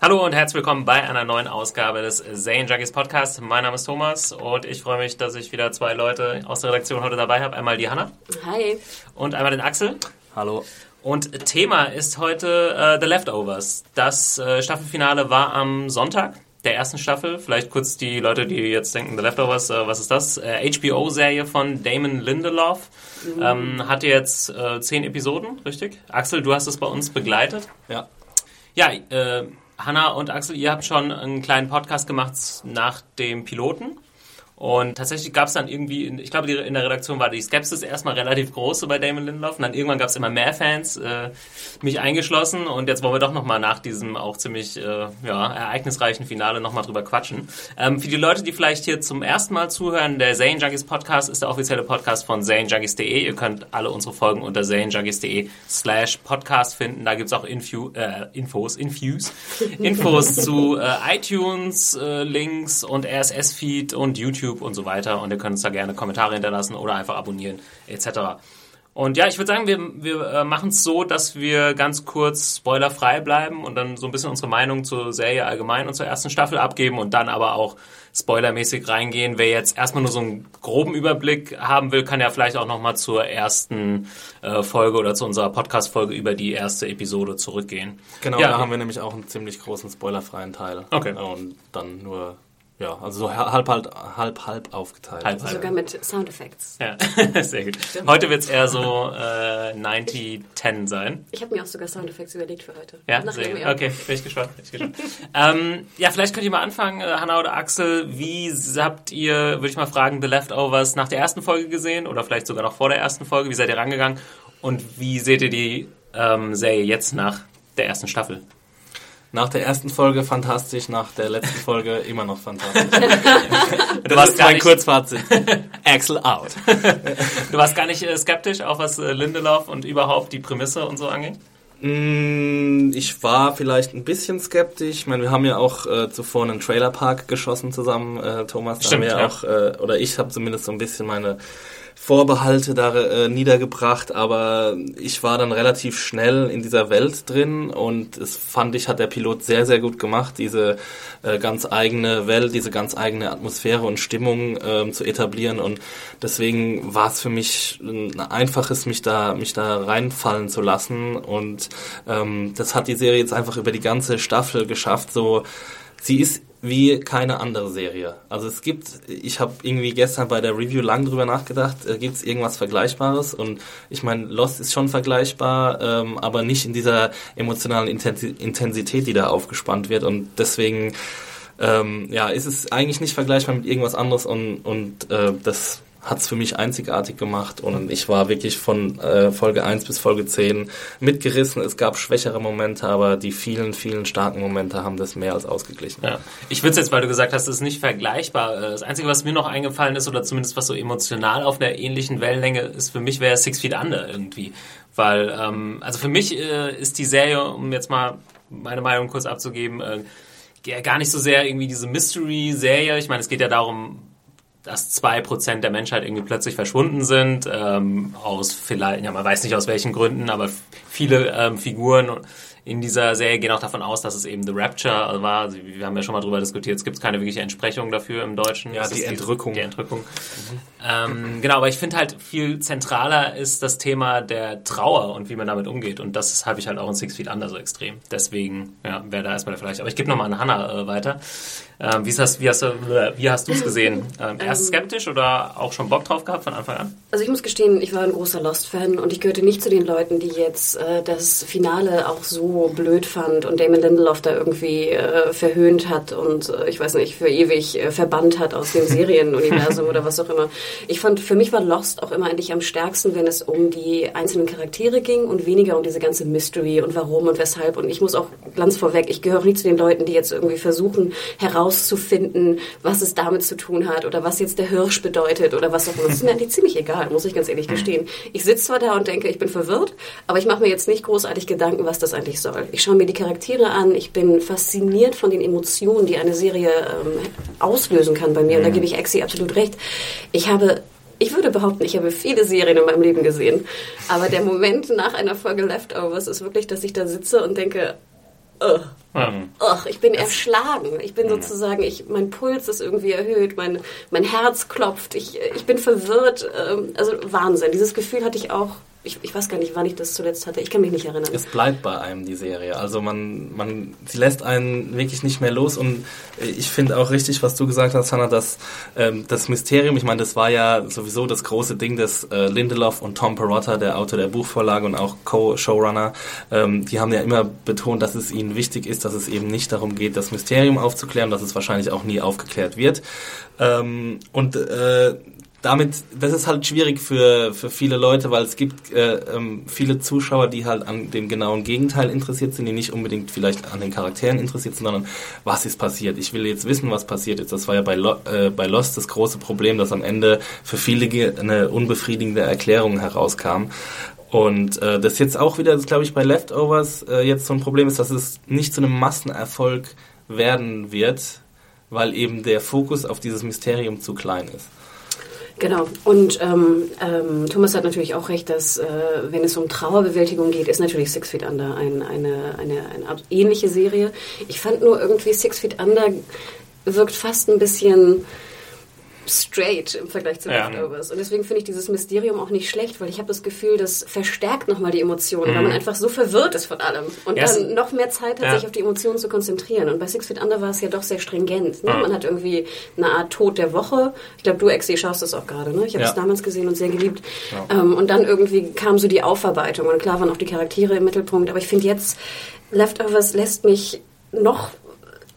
Hallo und herzlich willkommen bei einer neuen Ausgabe des Zane Juggies Podcast. Mein Name ist Thomas und ich freue mich, dass ich wieder zwei Leute aus der Redaktion heute dabei habe. Einmal die Hanna. Hi. Und einmal den Axel. Hallo. Und Thema ist heute äh, The Leftovers. Das äh, Staffelfinale war am Sonntag der ersten Staffel. Vielleicht kurz die Leute, die jetzt denken, The Leftovers, äh, was ist das? Äh, HBO-Serie von Damon Lindelof. Mhm. Ähm, hatte jetzt äh, zehn Episoden, richtig? Axel, du hast es bei uns begleitet. Ja. Ja, äh, Hanna und Axel, ihr habt schon einen kleinen Podcast gemacht nach dem Piloten. Und tatsächlich gab es dann irgendwie, ich glaube, in der Redaktion war die Skepsis erstmal relativ groß so bei Damon Lindelof. Und dann irgendwann gab es immer mehr Fans, äh, mich eingeschlossen. Und jetzt wollen wir doch nochmal nach diesem auch ziemlich äh, ja, ereignisreichen Finale nochmal drüber quatschen. Ähm, für die Leute, die vielleicht hier zum ersten Mal zuhören, der Zane Junkies Podcast ist der offizielle Podcast von zanejunkies.de. Ihr könnt alle unsere Folgen unter zanejunkies.de slash podcast finden. Da gibt's auch Infu äh, Infos, Infuse, Infos zu äh, iTunes, äh, Links und RSS-Feed und YouTube YouTube und so weiter. Und ihr könnt uns da gerne Kommentare hinterlassen oder einfach abonnieren etc. Und ja, ich würde sagen, wir, wir äh, machen es so, dass wir ganz kurz spoilerfrei bleiben und dann so ein bisschen unsere Meinung zur Serie allgemein und zur ersten Staffel abgeben und dann aber auch spoilermäßig reingehen. Wer jetzt erstmal nur so einen groben Überblick haben will, kann ja vielleicht auch nochmal zur ersten äh, Folge oder zu unserer Podcast-Folge über die erste Episode zurückgehen. Genau, ja, da haben wir nämlich auch einen ziemlich großen spoilerfreien Teil. Okay. Und dann nur ja, also so halb, halb, halb, halb aufgeteilt. Halb, halb. Sogar mit Soundeffects. Ja, sehr gut. Heute wird es eher so äh, 90-10 sein. Ich habe mir auch sogar Soundeffects überlegt für heute. Ja, sehr gut. Okay, bin ich gespannt. Bin ich gespannt. ähm, ja, vielleicht könnt ihr mal anfangen, äh, Hanna oder Axel. Wie habt ihr, würde ich mal fragen, The Leftovers nach der ersten Folge gesehen oder vielleicht sogar noch vor der ersten Folge? Wie seid ihr rangegangen? Und wie seht ihr die ähm, Serie jetzt nach der ersten Staffel? Nach der ersten Folge fantastisch, nach der letzten Folge immer noch fantastisch. Du warst mein Kurzfazit. Axel out. du warst gar nicht äh, skeptisch, auch was äh, Lindelof und überhaupt die Prämisse und so angeht? Mm, Ich war vielleicht ein bisschen skeptisch. Ich meine, wir haben ja auch äh, zuvor einen Trailerpark geschossen zusammen, äh, Thomas. Da Stimmt, haben wir ja. auch, äh, oder ich habe zumindest so ein bisschen meine Vorbehalte da äh, niedergebracht, aber ich war dann relativ schnell in dieser Welt drin und es fand ich, hat der Pilot sehr, sehr gut gemacht, diese äh, ganz eigene Welt, diese ganz eigene Atmosphäre und Stimmung ähm, zu etablieren und deswegen war es für mich ein einfaches, mich da, mich da reinfallen zu lassen und ähm, das hat die Serie jetzt einfach über die ganze Staffel geschafft, so sie ist wie keine andere Serie. Also es gibt, ich habe irgendwie gestern bei der Review lang drüber nachgedacht, äh, gibt es irgendwas Vergleichbares? Und ich meine, Lost ist schon vergleichbar, ähm, aber nicht in dieser emotionalen Intensi Intensität, die da aufgespannt wird. Und deswegen, ähm, ja, ist es eigentlich nicht vergleichbar mit irgendwas anderes und, und äh, das hat es für mich einzigartig gemacht und ich war wirklich von äh, Folge 1 bis Folge 10 mitgerissen. Es gab schwächere Momente, aber die vielen, vielen starken Momente haben das mehr als ausgeglichen. Ja. Ich würde jetzt, weil du gesagt hast, es ist nicht vergleichbar. Äh, Das Einzige, was mir noch eingefallen ist, oder zumindest was so emotional auf einer ähnlichen Wellenlänge ist, für mich wäre Six Feet Under irgendwie. Weil, ähm, also für mich äh, ist die Serie, um jetzt mal meine Meinung kurz abzugeben, äh, gar nicht so sehr irgendwie diese Mystery-Serie. Ich meine, es geht ja darum, dass zwei Prozent der Menschheit irgendwie plötzlich verschwunden sind, ähm, aus vielleicht, ja, man weiß nicht aus welchen Gründen, aber viele ähm, Figuren in dieser Serie gehen auch davon aus, dass es eben The Rapture war. Also, wir haben ja schon mal drüber diskutiert, es gibt keine wirkliche Entsprechung dafür im Deutschen. Ja, die Entrückung. Die Entrückung. Ähm, genau, aber ich finde halt viel zentraler ist das Thema der Trauer und wie man damit umgeht. Und das habe ich halt auch in Six Feet Under so extrem. Deswegen, ja, wäre da erstmal der Vergleich. Aber ich gebe nochmal an Hannah äh, weiter. Ähm, wie, hast du wie hast du es gesehen? Ähm, erst skeptisch oder auch schon Bock drauf gehabt von Anfang an? Also ich muss gestehen, ich war ein großer Lost-Fan und ich gehörte nicht zu den Leuten, die jetzt äh, das Finale auch so blöd fand und Damon Lindelof da irgendwie äh, verhöhnt hat und äh, ich weiß nicht, für ewig äh, verbannt hat aus dem Serienuniversum oder was auch immer. Ich fand, für mich war Lost auch immer eigentlich am stärksten, wenn es um die einzelnen Charaktere ging und weniger um diese ganze Mystery und warum und weshalb. Und ich muss auch ganz vorweg, ich gehöre nicht zu den Leuten, die jetzt irgendwie versuchen herauszufinden, was es damit zu tun hat oder was jetzt der Hirsch bedeutet oder was auch immer. Das ist mir eigentlich ziemlich egal, muss ich ganz ehrlich gestehen. Ich sitze zwar da und denke, ich bin verwirrt, aber ich mache mir jetzt nicht großartig Gedanken, was das eigentlich soll. Ich schaue mir die Charaktere an, ich bin fasziniert von den Emotionen, die eine Serie ähm, auslösen kann bei mir. Und da gebe ich Exi absolut recht. Ich habe ich würde behaupten, ich habe viele Serien in meinem Leben gesehen. Aber der Moment nach einer Folge Leftovers ist wirklich, dass ich da sitze und denke, Ugh. Mhm. Ugh, ich bin erschlagen. Ich bin mhm. sozusagen, ich, mein Puls ist irgendwie erhöht, mein, mein Herz klopft, ich, ich bin verwirrt. Ähm, also Wahnsinn. Dieses Gefühl hatte ich auch ich, ich, weiß gar nicht, wann ich das zuletzt hatte. Ich kann mich nicht erinnern. Es bleibt bei einem, die Serie. Also man, man, sie lässt einen wirklich nicht mehr los und ich finde auch richtig, was du gesagt hast, Hannah, dass ähm, das Mysterium, ich meine, das war ja sowieso das große Ding, dass äh, Lindelof und Tom Perotta, der Autor der Buchvorlage und auch Co-Showrunner, ähm, die haben ja immer betont, dass es ihnen wichtig ist, dass es eben nicht darum geht, das Mysterium aufzuklären, dass es wahrscheinlich auch nie aufgeklärt wird. Ähm, und äh, damit, das ist halt schwierig für, für viele Leute, weil es gibt äh, ähm, viele Zuschauer, die halt an dem genauen Gegenteil interessiert sind, die nicht unbedingt vielleicht an den Charakteren interessiert sind, sondern was ist passiert. Ich will jetzt wissen, was passiert ist. Das war ja bei, Lo äh, bei Lost das große Problem, dass am Ende für viele eine unbefriedigende Erklärung herauskam. Und äh, das jetzt auch wieder, glaube ich, bei Leftovers äh, jetzt so ein Problem ist, dass es nicht zu einem Massenerfolg werden wird, weil eben der Fokus auf dieses Mysterium zu klein ist. Genau. Und ähm, ähm, Thomas hat natürlich auch recht, dass äh, wenn es um Trauerbewältigung geht, ist natürlich Six Feet Under ein, eine, eine, eine ähnliche Serie. Ich fand nur irgendwie Six Feet Under wirkt fast ein bisschen straight im Vergleich zu ja. Leftovers. Und deswegen finde ich dieses Mysterium auch nicht schlecht, weil ich habe das Gefühl, das verstärkt nochmal die Emotionen, mhm. weil man einfach so verwirrt ist von allem und yes. dann noch mehr Zeit hat, ja. sich auf die Emotionen zu konzentrieren. Und bei Six Feet Under war es ja doch sehr stringent. Ne? Mhm. Man hat irgendwie eine Art Tod der Woche. Ich glaube, du, Exi, schaust das auch gerade. Ne? Ich habe es ja. damals gesehen und sehr geliebt. Ähm, und dann irgendwie kam so die Aufarbeitung. Und klar waren auch die Charaktere im Mittelpunkt. Aber ich finde jetzt, Leftovers lässt mich noch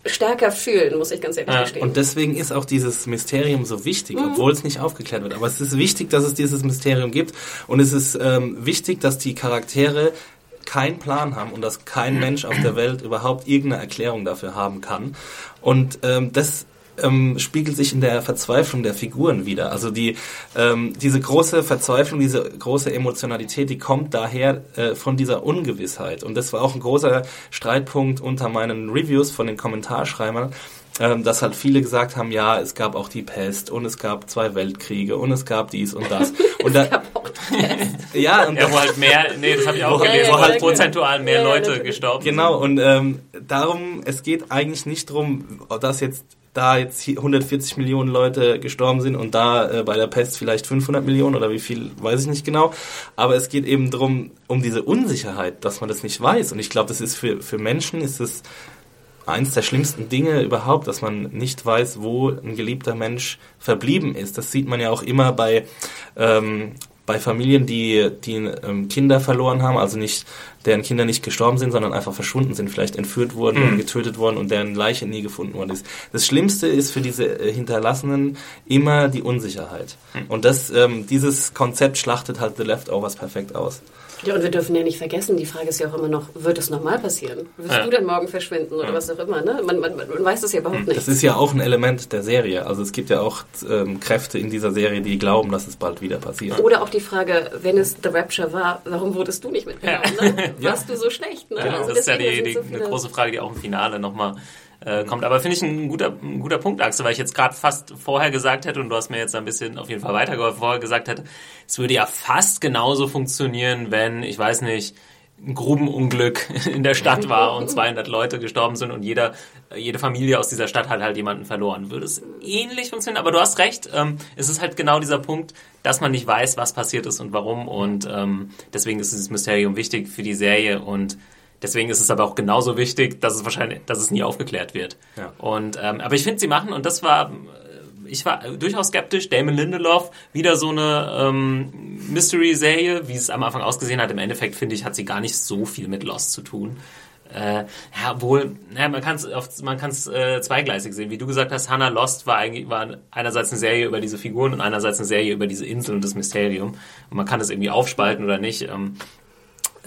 stärker fühlen, muss ich ganz ehrlich ja, gestehen. Und deswegen ist auch dieses Mysterium so wichtig, mhm. obwohl es nicht aufgeklärt wird. Aber es ist wichtig, dass es dieses Mysterium gibt und es ist ähm, wichtig, dass die Charaktere keinen Plan haben und dass kein Mensch auf der Welt überhaupt irgendeine Erklärung dafür haben kann. Und ähm, das ähm, spiegelt sich in der Verzweiflung der Figuren wieder. Also die, ähm, diese große Verzweiflung, diese große Emotionalität, die kommt daher äh, von dieser Ungewissheit. Und das war auch ein großer Streitpunkt unter meinen Reviews von den Kommentarschreibern, ähm, dass halt viele gesagt haben, ja, es gab auch die Pest und es gab zwei Weltkriege und es gab dies und das. Und Pest. ja, und ja, wo halt mehr, nee, das habe ich auch wo, gelesen, wo halt prozentual mehr Leute gestorben genau, sind. Genau, und ähm, darum, es geht eigentlich nicht darum, dass jetzt da jetzt 140 Millionen Leute gestorben sind und da äh, bei der Pest vielleicht 500 Millionen oder wie viel, weiß ich nicht genau. Aber es geht eben darum, um diese Unsicherheit, dass man das nicht weiß. Und ich glaube, das ist für, für Menschen ist es eins der schlimmsten Dinge überhaupt, dass man nicht weiß, wo ein geliebter Mensch verblieben ist. Das sieht man ja auch immer bei ähm, bei Familien, die, die ähm, Kinder verloren haben, also nicht, deren Kinder nicht gestorben sind, sondern einfach verschwunden sind, vielleicht entführt wurden, mhm. getötet worden und deren Leiche nie gefunden worden ist. Das Schlimmste ist für diese äh, Hinterlassenen immer die Unsicherheit. Mhm. Und das, ähm, dieses Konzept schlachtet halt The Leftovers perfekt aus. Ja, und wir dürfen ja nicht vergessen, die Frage ist ja auch immer noch, wird es nochmal passieren? Wirst ja. du denn morgen verschwinden oder ja. was auch immer? Ne? Man, man, man weiß das ja überhaupt nicht. Das ist ja auch ein Element der Serie. Also es gibt ja auch ähm, Kräfte in dieser Serie, die glauben, dass es bald wieder passiert. Oder auch die Frage, wenn es The Rapture war, warum wurdest du nicht mitgenommen? Ne? Warst du so schlecht? Ne? Genau, also das ist ja die, die so eine große Frage, die auch im Finale nochmal äh, kommt. Aber finde ich ein guter, ein guter Punkt, Axel, weil ich jetzt gerade fast vorher gesagt hätte, und du hast mir jetzt ein bisschen auf jeden Fall weitergeholfen, vorher gesagt hätte, es würde ja fast genauso funktionieren, wenn, ich weiß nicht, ein Grubenunglück in der Stadt war und 200 Leute gestorben sind und jeder, jede Familie aus dieser Stadt hat halt jemanden verloren. Würde es ähnlich funktionieren? Aber du hast recht, ähm, es ist halt genau dieser Punkt, dass man nicht weiß, was passiert ist und warum und ähm, deswegen ist dieses Mysterium wichtig für die Serie und Deswegen ist es aber auch genauso wichtig, dass es wahrscheinlich, dass es nie aufgeklärt wird. Ja. Und ähm, aber ich finde, sie machen und das war ich war durchaus skeptisch. Damon Lindelof, wieder so eine ähm, Mystery-Serie, wie es am Anfang ausgesehen hat. Im Endeffekt, finde ich, hat sie gar nicht so viel mit Lost zu tun. Äh, ja, wohl, ja, man kann es man kann's, äh, zweigleisig sehen. Wie du gesagt hast, Hannah Lost war eigentlich war einerseits eine Serie über diese Figuren und einerseits eine Serie über diese Insel und das Mysterium. Und man kann es irgendwie aufspalten oder nicht. Ähm,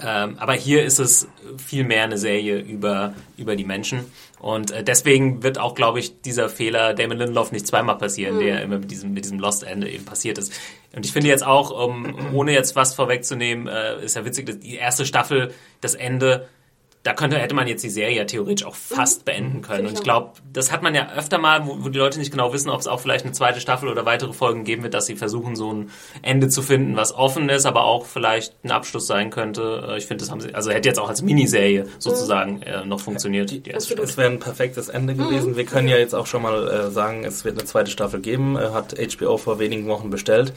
ähm, aber hier ist es viel mehr eine Serie über, über die Menschen. Und äh, deswegen wird auch, glaube ich, dieser Fehler Damon Lindelof nicht zweimal passieren, mhm. der immer mit diesem, mit diesem Lost-Ende eben passiert ist. Und ich finde jetzt auch, um, ohne jetzt was vorwegzunehmen, äh, ist ja witzig, dass die erste Staffel, das Ende da könnte, hätte man jetzt die Serie ja theoretisch auch fast mhm. beenden können. Und ich glaube, das hat man ja öfter mal, wo, wo, die Leute nicht genau wissen, ob es auch vielleicht eine zweite Staffel oder weitere Folgen geben wird, dass sie versuchen, so ein Ende zu finden, was offen ist, aber auch vielleicht ein Abschluss sein könnte. Äh, ich finde, das haben sie, also hätte jetzt auch als Miniserie sozusagen äh, noch funktioniert. Die es wäre ein perfektes Ende gewesen. Mhm. Wir können ja jetzt auch schon mal äh, sagen, es wird eine zweite Staffel geben, äh, hat HBO vor wenigen Wochen bestellt.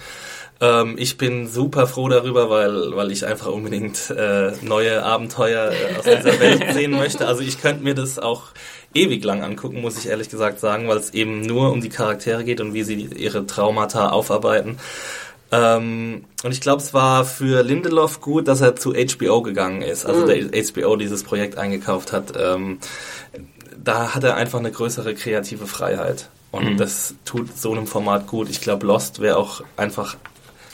Ähm, ich bin super froh darüber, weil, weil ich einfach unbedingt äh, neue Abenteuer äh, aus dieser Welt sehen möchte. Also ich könnte mir das auch ewig lang angucken, muss ich ehrlich gesagt sagen, weil es eben nur um die Charaktere geht und wie sie ihre Traumata aufarbeiten. Ähm, und ich glaube, es war für Lindelof gut, dass er zu HBO gegangen ist, also mhm. der HBO dieses Projekt eingekauft hat. Ähm, da hat er einfach eine größere kreative Freiheit. Und mhm. das tut so einem Format gut. Ich glaube, Lost wäre auch einfach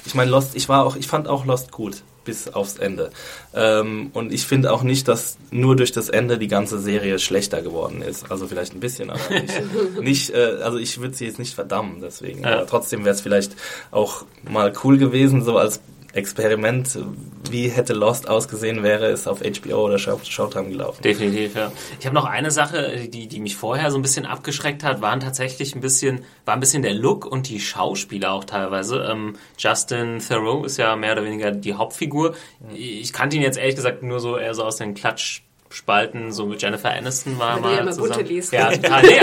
ich meine, Lost, ich war auch, ich fand auch Lost gut bis aufs Ende. Ähm, und ich finde auch nicht, dass nur durch das Ende die ganze Serie schlechter geworden ist. Also vielleicht ein bisschen, aber nicht. nicht äh, also ich würde sie jetzt nicht verdammen, deswegen. Ja. Aber trotzdem wäre es vielleicht auch mal cool gewesen, so als Experiment, wie hätte Lost ausgesehen, wäre es auf HBO oder Showtime gelaufen. Definitiv, ja. Ich habe noch eine Sache, die, die mich vorher so ein bisschen abgeschreckt hat, waren tatsächlich ein bisschen, war ein bisschen der Look und die Schauspieler auch teilweise. Ähm, Justin Theroux ist ja mehr oder weniger die Hauptfigur. Ich kannte ihn jetzt ehrlich gesagt nur so eher so aus den Klatsch Spalten, so mit Jennifer Aniston war mal immer zusammen. Bunte liest. Ja, total. Nee,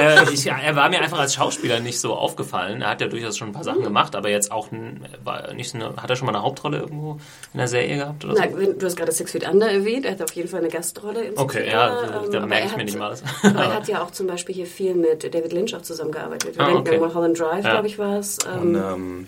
äh, ich, er war mir einfach als Schauspieler nicht so aufgefallen. Er hat ja durchaus schon ein paar Sachen mhm. gemacht, aber jetzt auch war nicht eine, hat er schon mal eine Hauptrolle irgendwo in der Serie gehabt oder Na, so? du hast gerade Six Feet Under erwähnt, er hat auf jeden Fall eine Gastrolle in Six Okay, ja, ähm, da merke ich mir nicht mal. Aber er hat ja auch zum Beispiel hier viel mit David Lynch auch zusammengearbeitet. Wir ah, okay. Mulholland Drive, ja. glaube ich, war es. Ähm, ähm,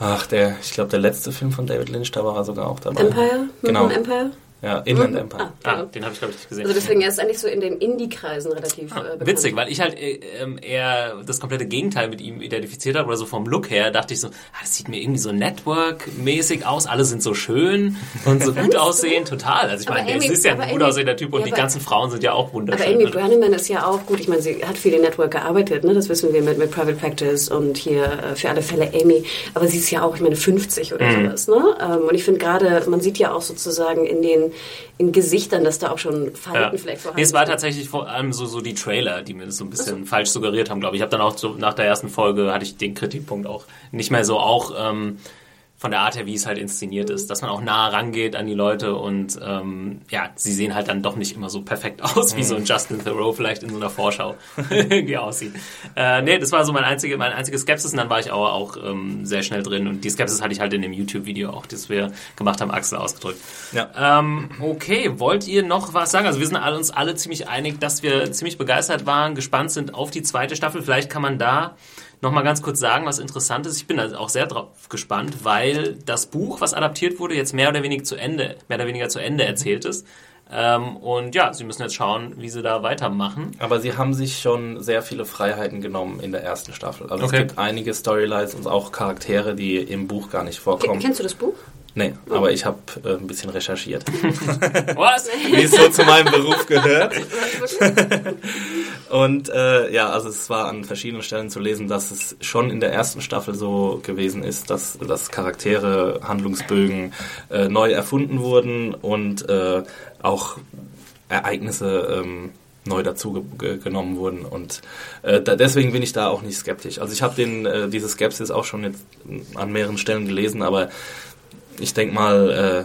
Ach, der, ich glaube, der letzte Film von David Lynch, da war er sogar auch dabei. Empire? Genau. Empire? Ja, Inland. Empire. Ah, ah, den habe ich, glaube ich, nicht gesehen. Also deswegen, er ist eigentlich so in den Indie-Kreisen relativ ah, äh, bekannt. Witzig, weil ich halt äh, ähm, eher das komplette Gegenteil mit ihm identifiziert habe, oder so vom Look her, dachte ich so, ah, das sieht mir irgendwie so Network-mäßig aus, alle sind so schön und so gut aussehen, total. Also ich meine, er ist ja ein gut aussehender Typ und ja, die ganzen Frauen sind ja auch wunderschön. Aber Amy Branneman ist ja auch gut, ich meine, sie hat viel in Network gearbeitet, ne? das wissen wir mit, mit Private Practice und hier äh, für alle Fälle Amy, aber sie ist ja auch, ich meine, 50 oder mhm. sowas. Ne? Ähm, und ich finde gerade, man sieht ja auch sozusagen in den in Gesichtern, dass da auch schon Falten ja. vielleicht vorhanden nee, es war tatsächlich vor allem so, so die Trailer, die mir das so ein bisschen so. falsch suggeriert haben, glaube ich. Ich habe dann auch so nach der ersten Folge hatte ich den Kritikpunkt auch nicht mehr so auch ähm, von der Art her, wie es halt inszeniert ist, dass man auch nah rangeht an die Leute und ähm, ja, sie sehen halt dann doch nicht immer so perfekt aus, wie so ein mhm. Justin Thoreau vielleicht in so einer Vorschau irgendwie aussieht. Äh, nee, das war so mein einzige, mein einziges Skepsis und dann war ich auch, auch ähm, sehr schnell drin und die Skepsis hatte ich halt in dem YouTube-Video auch, das wir gemacht haben, Axel ausgedrückt. Ja. Ähm, okay, wollt ihr noch was sagen? Also wir sind alle, uns alle ziemlich einig, dass wir ziemlich begeistert waren, gespannt sind auf die zweite Staffel. Vielleicht kann man da noch mal ganz kurz sagen, was interessant ist. Ich bin also auch sehr drauf gespannt, weil das Buch, was adaptiert wurde, jetzt mehr oder weniger zu Ende, mehr oder weniger zu Ende erzählt ist. Ähm, und ja, sie müssen jetzt schauen, wie sie da weitermachen. Aber sie haben sich schon sehr viele Freiheiten genommen in der ersten Staffel. Also okay. es gibt einige Storylines und auch Charaktere, die im Buch gar nicht vorkommen. Kennst du das Buch? Nee, oh. aber ich habe äh, ein bisschen recherchiert. Was? Wie es so zu meinem Beruf gehört. Und äh, ja, also es war an verschiedenen Stellen zu lesen, dass es schon in der ersten Staffel so gewesen ist, dass, dass Charaktere, Handlungsbögen äh, neu erfunden wurden und äh, auch Ereignisse ähm, neu dazu ge genommen wurden und äh, da, deswegen bin ich da auch nicht skeptisch. Also ich habe den äh, diese Skepsis auch schon jetzt an mehreren Stellen gelesen, aber ich denke mal, äh,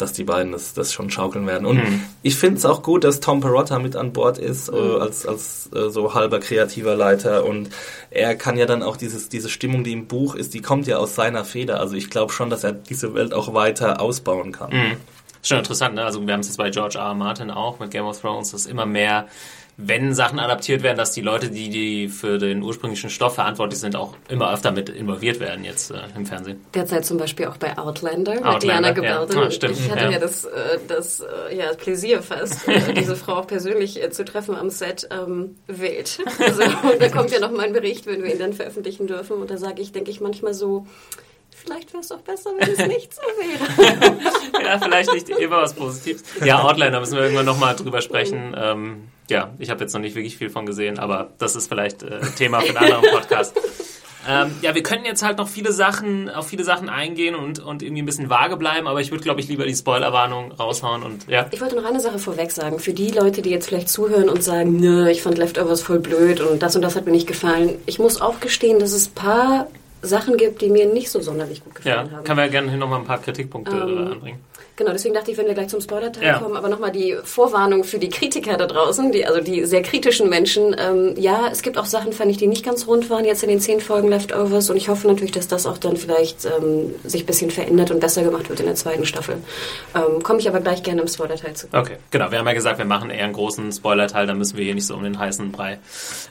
dass die beiden das, das schon schaukeln werden. Und mhm. ich finde es auch gut, dass Tom Perotta mit an Bord ist, äh, mhm. als, als äh, so halber kreativer Leiter. Und er kann ja dann auch dieses, diese Stimmung, die im Buch ist, die kommt ja aus seiner Feder. Also ich glaube schon, dass er diese Welt auch weiter ausbauen kann. Mhm. Schon interessant, ne? Also wir haben es jetzt bei George R. R. Martin auch mit Game of Thrones, dass immer mehr wenn Sachen adaptiert werden, dass die Leute, die, die für den ursprünglichen Stoff verantwortlich sind, auch immer öfter mit involviert werden jetzt äh, im Fernsehen. Derzeit zum Beispiel auch bei Outlander, Outlander mit Diana ja. Gabaldon. Ah, stimmt, ich hatte ja. ja, das, äh, das äh, ja, Pläsier fast, äh, diese Frau auch persönlich äh, zu treffen am Set. Ähm, wild. Also, und da kommt ja noch mal ein Bericht, wenn wir ihn dann veröffentlichen dürfen. Und da sage ich, denke ich manchmal so, vielleicht wäre es doch besser, wenn es nicht so wäre. ja, vielleicht nicht immer was Positives. Ja, Outlander müssen wir irgendwann nochmal drüber sprechen. Ähm, ja, ich habe jetzt noch nicht wirklich viel von gesehen, aber das ist vielleicht äh, Thema für einen anderen Podcast. Ähm, ja, wir können jetzt halt noch viele Sachen, auf viele Sachen eingehen und, und irgendwie ein bisschen vage bleiben, aber ich würde, glaube ich, lieber die Spoilerwarnung raushauen und ja. Ich wollte noch eine Sache vorweg sagen. Für die Leute, die jetzt vielleicht zuhören und sagen, nö, ich fand Leftovers voll blöd und das und das hat mir nicht gefallen. Ich muss auch gestehen, dass es ein paar Sachen gibt, die mir nicht so sonderlich gut Ja, gefallen haben. können wir gerne hier nochmal ein paar Kritikpunkte Ähm, äh, anbringen. Genau, deswegen dachte ich, wenn wir gleich zum Spoiler-Teil Ja. kommen, aber nochmal die Vorwarnung für die Kritiker da draußen, die, also die sehr kritischen Menschen. Ähm, ja, es gibt auch Sachen, fand ich, die nicht ganz rund waren jetzt in den zehn Folgen Leftovers und ich hoffe natürlich, dass das auch dann vielleicht ähm, sich ein bisschen verändert und besser gemacht wird in der zweiten Staffel. Ähm, Komme ich aber gleich gerne im Spoiler-Teil zu. Okay, genau. Wir haben ja gesagt, wir machen eher einen großen Spoiler-Teil, dann müssen wir hier nicht so um den heißen Brei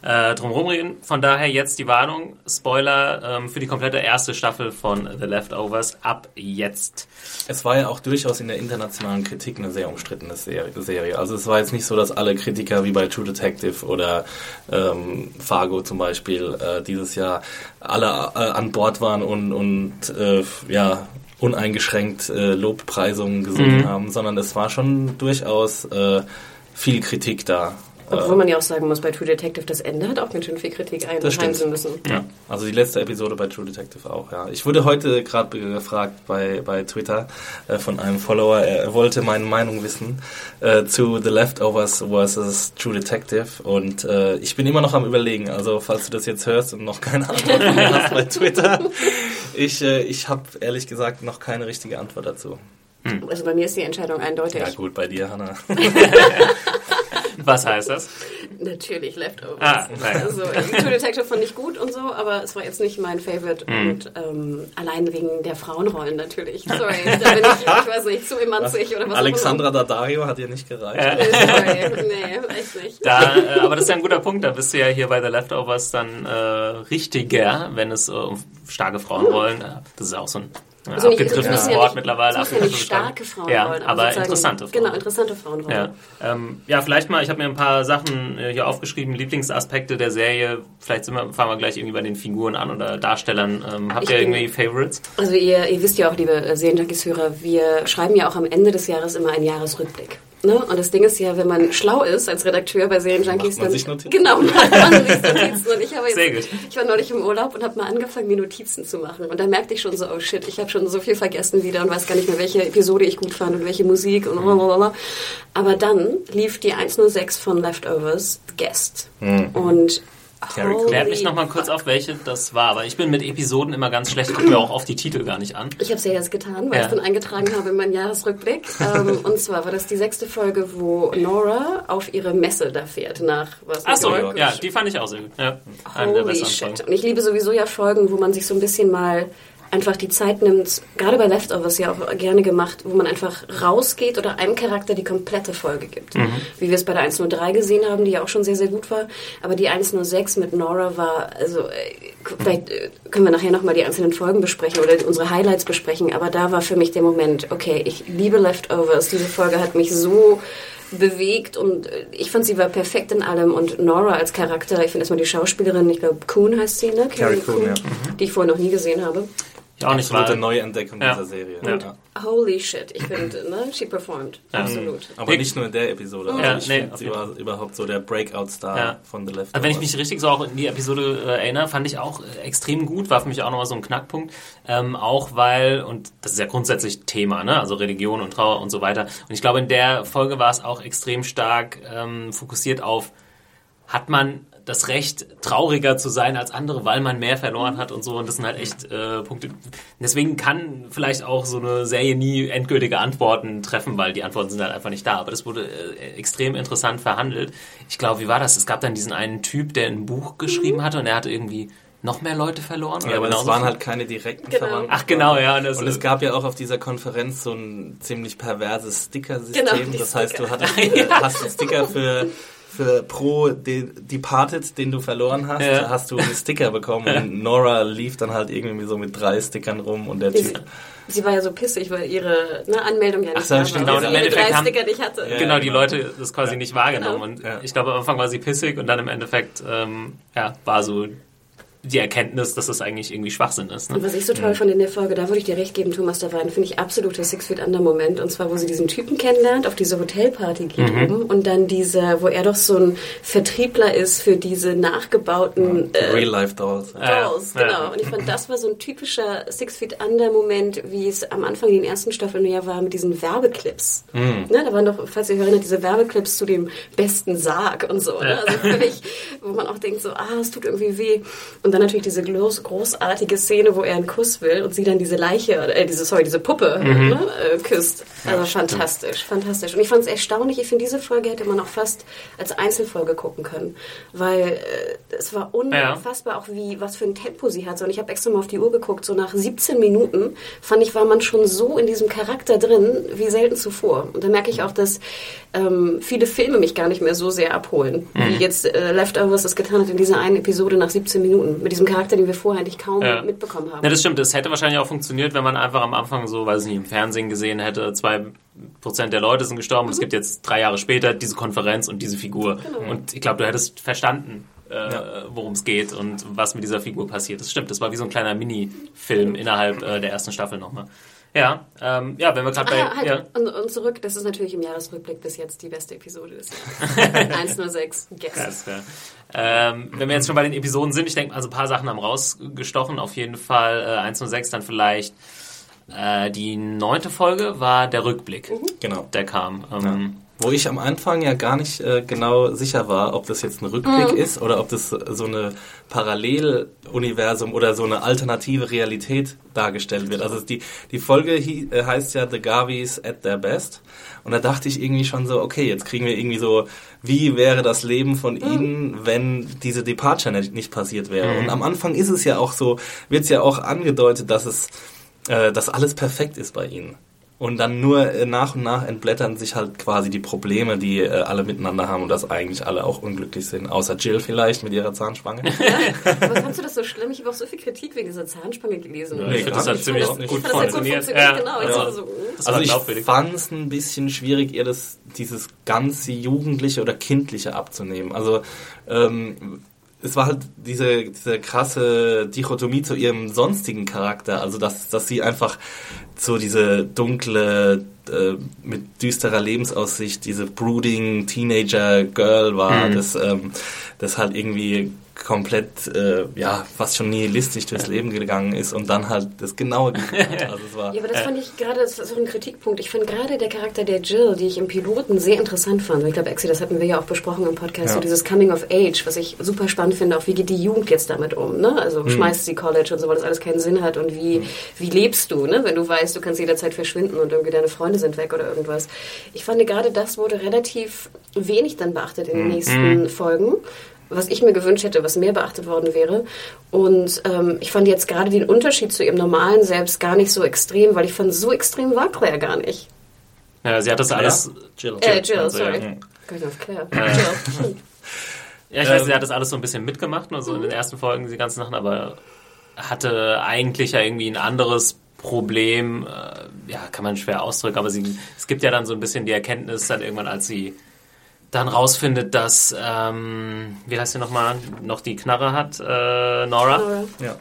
äh, drumherum reden. Von daher jetzt die Warnung, Spoiler ähm, für die komplette erste Staffel von The Leftovers ab jetzt. Es war ja auch durchaus in der internationalen Kritik eine sehr umstrittene Serie. Also es war jetzt nicht so, dass alle Kritiker wie bei True Detective oder ähm, Fargo zum Beispiel äh, dieses Jahr alle äh, an Bord waren und, und äh, ja uneingeschränkt äh, Lobpreisungen gesungen haben, sondern es war schon durchaus äh, viel Kritik da. Obwohl man ja auch sagen muss, bei True Detective das Ende hat auch ganz schön viel Kritik einheimsen müssen. Ja, also die letzte Episode bei True Detective auch, ja. Ich wurde heute gerade gefragt bei, bei Twitter äh, von einem Follower, er, wollte meine Meinung wissen äh, zu The Leftovers versus True Detective und äh, ich bin immer noch am überlegen, also falls du das jetzt hörst und noch keine Antwort mir hast bei Twitter, ich, äh, ich habe ehrlich gesagt noch keine richtige Antwort dazu. Also bei mir ist die Entscheidung eindeutig. Ja gut, bei dir, Hannah. Was heißt das? Natürlich Leftovers. Ah, nein. Also True Detective fand ich gut und so, aber es war jetzt nicht mein Favorite Mhm. und ähm, allein wegen der Frauenrollen natürlich. Sorry, da bin ich, ich weiß nicht, zu emanzig oder was Alexandra Daddario hat dir nicht gereicht. Immer. Nee, sorry, nee, echt nicht. Da, äh, aber das ist ja ein guter Punkt. Da bist du ja hier bei The Leftovers dann äh, richtiger, wenn es äh, um starke Frauenrollen. Äh, das ist auch so ein äh, Also abgegriffenes ja Wort nicht- mittlerweile. Ja nicht starke. Frauenrollen, Ja, aber sozusagen- interessante Frauen. Genau, interessante Frauenrollen. Ja, ähm, ja, vielleicht mal, ich habe mir ein paar Sachen äh, hier aufgeschrieben, Lieblingsaspekte der Serie. Vielleicht sind wir, fangen wir gleich irgendwie bei den Figuren an oder Darstellern. Ähm, habt Ich ihr bin- irgendwie Favorites? Also ihr, ihr wisst ja auch, liebe Serienjunkies-Hörer, wir schreiben ja auch am Ende des Jahres immer einen Jahresrückblick. Ne? Und das Ding ist ja, wenn man schlau ist als Redakteur bei Serienjunkies, Macht man dann sich Notizen? genau macht man sich Notizen. Und ich habe jetzt, Sehr gut. ich war neulich im Urlaub und habe mal angefangen, mir Notizen zu machen. Und da merkte ich schon so, oh shit, ich habe schon so viel vergessen wieder und weiß gar nicht mehr, welche Episode ich gut fand und welche Musik und blablabla. Aber dann lief die 106 von Leftovers Guest. Und Carrie holy Klärt mich nochmal kurz auf, welche das war, weil ich bin mit Episoden immer ganz schlecht, gucke mir auch oft die Titel gar nicht an. Ich habe es ja jetzt getan, weil Ja. ich es dann eingetragen habe in meinen Jahresrückblick. ähm, und zwar war das die sechste Folge, wo Nora auf ihre Messe da fährt nach was? Achso, ja, die fand ich auch sehr gut. Ja, eine der Holy besseren shit. Folgen. Und ich liebe sowieso ja Folgen, wo man sich so ein bisschen mal einfach die Zeit nimmt, gerade bei Leftovers ja auch gerne gemacht, wo man einfach rausgeht oder einem Charakter die komplette Folge gibt. Mhm. Wie wir es bei der 103 gesehen haben, die ja auch schon sehr, sehr gut war. Aber die 106 mit Nora war, also äh, vielleicht äh, können wir nachher nochmal die einzelnen Folgen besprechen oder unsere Highlights besprechen, aber da war für mich der Moment, okay, ich liebe Leftovers, diese Folge hat mich so bewegt und äh, ich fand sie war perfekt in allem und Nora als Charakter, ich finde erstmal die Schauspielerin, ich glaube Kuhn heißt sie, ne? Carrie Coon, ja. die ich vorher noch nie gesehen habe. Ich auch nicht Absolute mal. Neuentdeckung Ja. dieser Serie. Ja. Ja. Holy shit, ich finde, ne? She performed. Absolut. Aber nicht nur in der Episode. Also Ja, ich nee, sie war überhaupt so der Breakout-Star Ja. von The. Also wenn ich mich richtig so auch in die Episode äh, erinnere, fand ich auch äh, extrem gut, war für mich auch nochmal so ein Knackpunkt. Ähm, auch weil, und das ist ja grundsätzlich Thema, ne? also Religion und Trauer und so weiter. Und ich glaube, in der Folge war es auch extrem stark ähm, fokussiert auf, hat man das Recht, trauriger zu sein als andere, weil man mehr verloren hat und so. Und das sind halt echt äh, Punkte. Deswegen kann vielleicht auch so eine Serie nie endgültige Antworten treffen, weil die Antworten sind halt einfach nicht da. Aber das wurde äh, extrem interessant verhandelt. Ich glaube, wie war das? Es gab dann diesen einen Typ, der ein Buch geschrieben hatte und er hatte irgendwie noch mehr Leute verloren. ja, aber es genauso waren halt keine direkten Genau. Verwandten. Ach genau, ja. Und, das, Und es gab ja auch auf dieser Konferenz so ein ziemlich perverses Sticker-System. Genau, das heißt, du Sticker. hattest, äh, hast einen Sticker für für pro De Departed, den du verloren hast, Ja. hast du einen Sticker bekommen und Nora lief dann halt irgendwie so mit drei Stickern rum und der Sie, Typ. sie war ja so pissig, weil ihre ne, Anmeldung ja nicht Ach so, da stimmt. war. Genau, sie ihre drei haben- Sticker nicht hatte. Ja, genau, die genau. Leute das quasi nicht wahrgenommen. Genau. Und Ja. ich glaube, am Anfang war sie pissig und dann im Endeffekt ähm, ja, war so die Erkenntnis, dass das eigentlich irgendwie Schwachsinn ist. Und Ne? was ich so toll fand in der Folge, da würde ich dir recht geben, Thomas, da war ein, finde ich, absoluter Six Feet Under Moment. Und zwar, wo sie diesen Typen kennenlernt, auf diese Hotelparty geht Mhm. oben und dann diese, wo er doch so ein Vertriebler ist für diese nachgebauten äh, Real-Life-Dolls. Dolls, Ja, ja. genau. Und ich fand, das war so ein typischer Six Feet Under Moment, wie es am Anfang in den ersten Staffeln ja war mit diesen Werbeclips. Mhm. Ne, da waren doch, falls ihr erinnert, diese Werbeclips zu dem besten Sarg und so. Ne? Ja. Also völlig, wo man auch denkt so, ah, es tut irgendwie weh. Und dann natürlich diese groß, großartige Szene, wo er einen Kuss will und sie dann diese Leiche, äh, diese, sorry, diese Puppe Mhm. ne, äh, küsst. Also fantastisch, fantastisch. Und ich fand es erstaunlich, ich finde, diese Folge hätte man auch fast als Einzelfolge gucken können. Weil äh, es war unfassbar auch, wie, was für ein Tempo sie hat. Und ich habe extra mal auf die Uhr geguckt, so nach 17 Minuten fand ich, war man schon so in diesem Charakter drin, wie selten zuvor. Und da merke ich auch, dass ähm, viele Filme mich gar nicht mehr so sehr abholen, wie jetzt äh, Leftovers das getan hat in dieser einen Episode nach 17 Minuten. Mit diesem Charakter, den wir vorher eigentlich kaum Ja. mitbekommen haben. Ja, das stimmt. Das hätte wahrscheinlich auch funktioniert, wenn man einfach am Anfang so, weiß ich nicht, im Fernsehen gesehen hätte, zwei Prozent der Leute sind gestorben. und Es gibt jetzt drei Jahre später diese Konferenz und diese Figur. Und ich glaube, du hättest verstanden, äh, worum es geht und was mit dieser Figur passiert. Das stimmt. Das war wie so ein kleiner Mini-Film innerhalb äh, der ersten Staffel nochmal. Ja, ähm, ja, wenn wir gerade bei... Ah, halt, ja. und, und zurück, das ist natürlich im Jahresrückblick bis jetzt die beste Episode des Jahres. 106, guess. Krass, ja. Ähm, wenn wir jetzt schon bei den Episoden sind, ich denke, also ein paar Sachen haben rausgestochen. Auf jeden Fall äh, 106, dann vielleicht äh, die neunte Folge war der Rückblick, Genau. der kam. Ähm, Wo ich am Anfang ja gar nicht äh, genau sicher war, ob das jetzt ein Rückblick Mhm. ist oder ob das so eine Paralleluniversum oder so eine alternative Realität dargestellt wird. Also die, die Folge hi, äh, heißt ja The Garveys at their best. Und da dachte ich irgendwie schon so, okay, jetzt kriegen wir irgendwie so, wie wäre das Leben von Mhm. ihnen, wenn diese Departure nicht, passiert wäre. Und am Anfang ist es ja auch so, wird es ja auch angedeutet, dass es, äh, dass alles perfekt ist bei ihnen. Und dann nur äh, nach und nach entblättern sich halt quasi die Probleme, die äh, alle miteinander haben und dass eigentlich alle auch unglücklich sind. Außer Jill vielleicht mit ihrer Zahnspange. Aber fandst du das so schlimm? Ich habe auch so viel Kritik wegen dieser Zahnspange gelesen. ich finde, das gar hat nicht. ziemlich Ich fand gut das gut funktioniert. funktioniert, genau. Ich ja. dachte so, mm. Das war also ich fand es ein bisschen schwierig, ihr das, dieses ganze Jugendliche oder Kindliche abzunehmen. Also ähm, es war halt diese, diese krasse Dichotomie zu ihrem sonstigen Charakter. Also dass, dass sie einfach so diese dunkle, äh, mit düsterer Lebensaussicht, diese brooding Teenager Girl war, das, ähm, das halt irgendwie komplett, äh, ja, fast schon nihilistisch durchs Leben gegangen ist und dann halt das genaue hat. Also es war, Ja, aber das fand ich gerade, das ist auch ein Kritikpunkt. Ich fand gerade der Charakter der Jill, die ich im Piloten sehr interessant fand. Ich glaube, Exi, das hatten wir ja auch besprochen im Podcast, Ja. so dieses Coming of Age, was ich super spannend finde, auch wie geht die Jugend jetzt damit um, ne? Also Hm. schmeißt sie College und so, weil das alles keinen Sinn hat und wie, wie lebst du, ne? Wenn du weißt, du kannst jederzeit verschwinden und irgendwie deine Freunde sind weg oder irgendwas. Ich fand gerade das wurde relativ wenig dann beachtet in den nächsten Folgen was ich mir gewünscht hätte, was mehr beachtet worden wäre. Und ähm, ich fand jetzt gerade den Unterschied zu ihrem normalen Selbst gar nicht so extrem, weil ich fand, so extrem war Claire gar nicht. Ja, sie hat das alles... Jill. Äh, Jill, also, ja. sorry. Hm. Gott, auf Claire. Jill. Ja, ich weiß, Ähm. sie hat das alles so ein bisschen mitgemacht, also in den ersten Folgen, die ganzen Sachen, aber hatte eigentlich ja irgendwie ein anderes Problem, äh, ja, kann man schwer ausdrücken, aber sie, es gibt ja dann so ein bisschen die Erkenntnis, dann irgendwann, als sie dann rausfindet, dass, ähm, wie heißt sie nochmal, noch die Knarre hat, äh, Nora, Nora. Ja.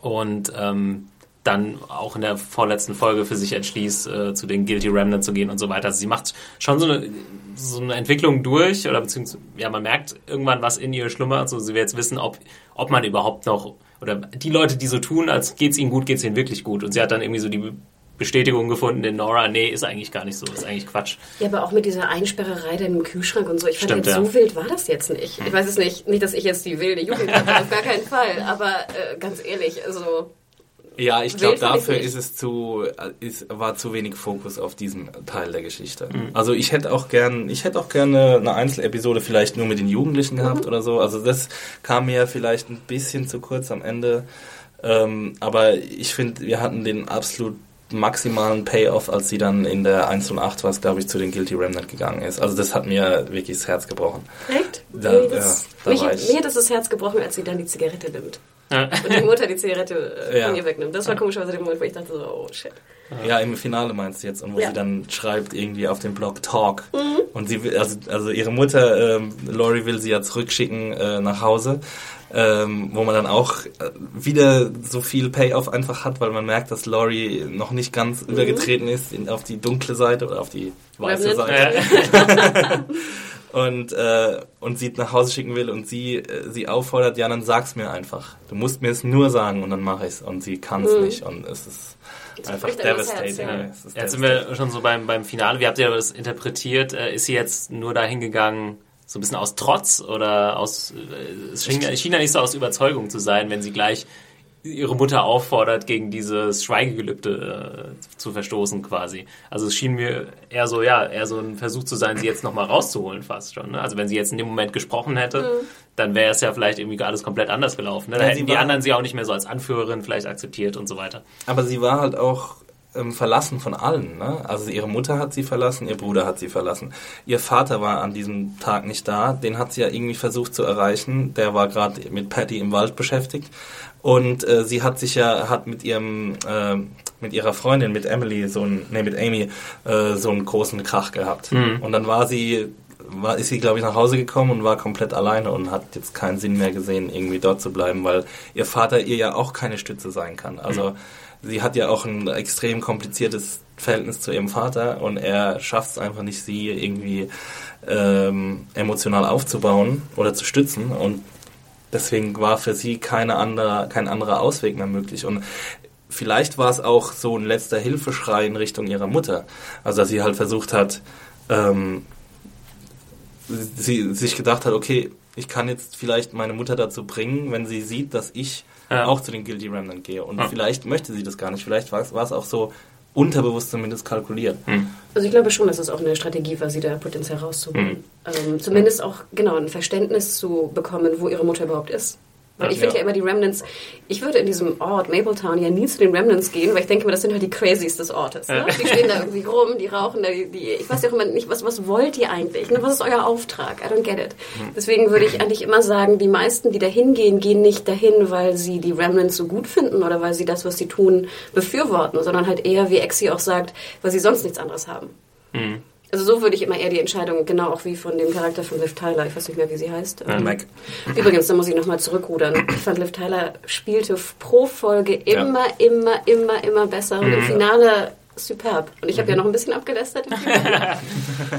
und ähm, dann auch in der vorletzten Folge für sich entschließt, äh, zu den Guilty Remnant zu gehen und so weiter. Also sie macht schon so eine, so eine Entwicklung durch, oder beziehungsweise, ja, man merkt irgendwann, was in ihr schlummert. So, sie will jetzt wissen, ob, ob man überhaupt noch, oder die Leute, die so tun, als geht's ihnen gut, geht's ihnen wirklich gut. Und sie hat dann irgendwie so die Bestätigung gefunden in Nora, nee, ist eigentlich gar nicht so, ist eigentlich Quatsch. Ja, aber auch mit dieser Einsperrerei dann im Kühlschrank und so. Ich fand Stimmt, jetzt ja. so wild war das jetzt nicht. Ich weiß es nicht. Nicht, dass ich jetzt die wilde Jugend hatte, auf gar keinen Fall. Aber äh, ganz ehrlich, also Ja, ich glaube, dafür ist es zu, ist, war zu wenig Fokus auf diesen Teil der Geschichte. Also ich hätte auch gern, ich hätte auch gerne eine Einzelepisode vielleicht nur mit den Jugendlichen gehabt oder so. Also das kam mir vielleicht ein bisschen zu kurz am Ende. Ähm, aber ich finde, wir hatten den absolut maximalen Payoff, als sie dann in der 1 und 8 was, glaube ich, zu den Guilty Remnant gegangen ist. Also das hat mir wirklich das Herz gebrochen. Echt? Da, Nee, ja, das, da mich, ich- mir hat das das Herz gebrochen, als sie dann die Zigarette nimmt. Ja. Und die Mutter die Zigarette äh, Ja. von ihr wegnimmt. Das war komischerweise der Moment, wo ich dachte so, oh shit. Ja, im Finale meinst du jetzt, und wo Ja. sie dann schreibt irgendwie auf dem Blog Talk. Mhm. Und sie will, also, also ihre Mutter, ähm, Lori will sie ja zurückschicken äh, nach Hause, ähm, wo man dann auch äh, wieder so viel Payoff einfach hat, weil man merkt, dass Lori noch nicht ganz Mhm. übergetreten ist in, auf die dunkle Seite oder auf die weiße. Seite. und, äh, und sie nach Hause schicken will und sie, äh, sie auffordert, ja, dann sag's mir einfach. Du musst mir es nur sagen und dann mache ich's. Und sie kann's nicht und es ist einfach das Herz, devastating. ja. Ist Jetzt sind devastating. wir schon so beim, beim Finale. Wie habt ihr das interpretiert? Äh, Ist sie jetzt nur dahin gegangen, so ein bisschen aus Trotz oder aus. äh, Es schien, schien ja nicht so aus Überzeugung zu sein, wenn sie gleich ihre Mutter auffordert, gegen dieses Schweigegelübde äh, zu verstoßen quasi. Also es schien mir eher so, ja, eher so ein Versuch zu sein, sie jetzt nochmal rauszuholen fast schon. Ne? Also wenn sie jetzt in dem Moment gesprochen hätte, dann wäre es ja vielleicht irgendwie alles komplett anders gelaufen. Ne? Da Ja, hätten die anderen sie auch nicht mehr so als Anführerin vielleicht akzeptiert und so weiter. Aber sie war halt auch ähm, verlassen von allen. Ne? Also ihre Mutter hat sie verlassen, ihr Bruder hat sie verlassen. Ihr Vater war an diesem Tag nicht da. Den hat sie ja irgendwie versucht zu erreichen. Der war gerade mit Patty im Wald beschäftigt. Und äh, sie hat sich ja, hat mit ihrem, äh, mit ihrer Freundin, mit Emily, so ein, nee, mit Amy, äh, so einen großen Krach gehabt. Und dann war sie, war, ist sie, glaube ich, nach Hause gekommen und war komplett alleine und hat jetzt keinen Sinn mehr gesehen, irgendwie dort zu bleiben, weil ihr Vater ihr ja auch keine Stütze sein kann. Also sie hat ja auch ein extrem kompliziertes Verhältnis zu ihrem Vater und er schafft es einfach nicht, sie irgendwie ähm, emotional aufzubauen oder zu stützen und deswegen war für sie keine andere, kein anderer Ausweg mehr möglich und vielleicht war es auch so ein letzter Hilfeschrei in Richtung ihrer Mutter, also dass sie halt versucht hat, ähm, sie sich gedacht hat, okay, ich kann jetzt vielleicht meine Mutter dazu bringen, wenn sie sieht, dass ich Ja. auch zu den Guilty Remnant gehe. Und Ja. vielleicht möchte sie das gar nicht. Vielleicht war es, auch so unterbewusst zumindest kalkuliert. Also ich glaube schon, dass es auch eine Strategie war, sie da potenziell rauszuholen. Mhm. Ähm, zumindest auch, genau, ein Verständnis zu bekommen, wo ihre Mutter überhaupt ist. Weil ich finde Ja. ja immer die Remnants, ich würde in diesem Ort, Mapletown, ja nie zu den Remnants gehen, weil ich denke mir, das sind halt die Crazies des Ortes. Ne? Die stehen da irgendwie rum, die rauchen da, die, die ich weiß ja auch immer nicht, was, was wollt ihr eigentlich? Ne? Was ist euer Auftrag? I don't get it. Deswegen würde ich eigentlich immer sagen, die meisten, die da hingehen, gehen nicht dahin, weil sie die Remnants so gut finden oder weil sie das, was sie tun, befürworten, sondern halt eher, wie Exi auch sagt, weil sie sonst nichts anderes haben. Also so würde ich immer eher die Entscheidung, genau auch wie von dem Charakter von Liv Tyler, ich weiß nicht mehr, wie sie heißt. Ähm, Mac. Übrigens, da muss ich nochmal zurückrudern. Ich fand, Liv Tyler spielte pro Folge immer, immer, immer, immer besser. Und im Finale superb. Und ich habe ja noch ein bisschen abgelästert.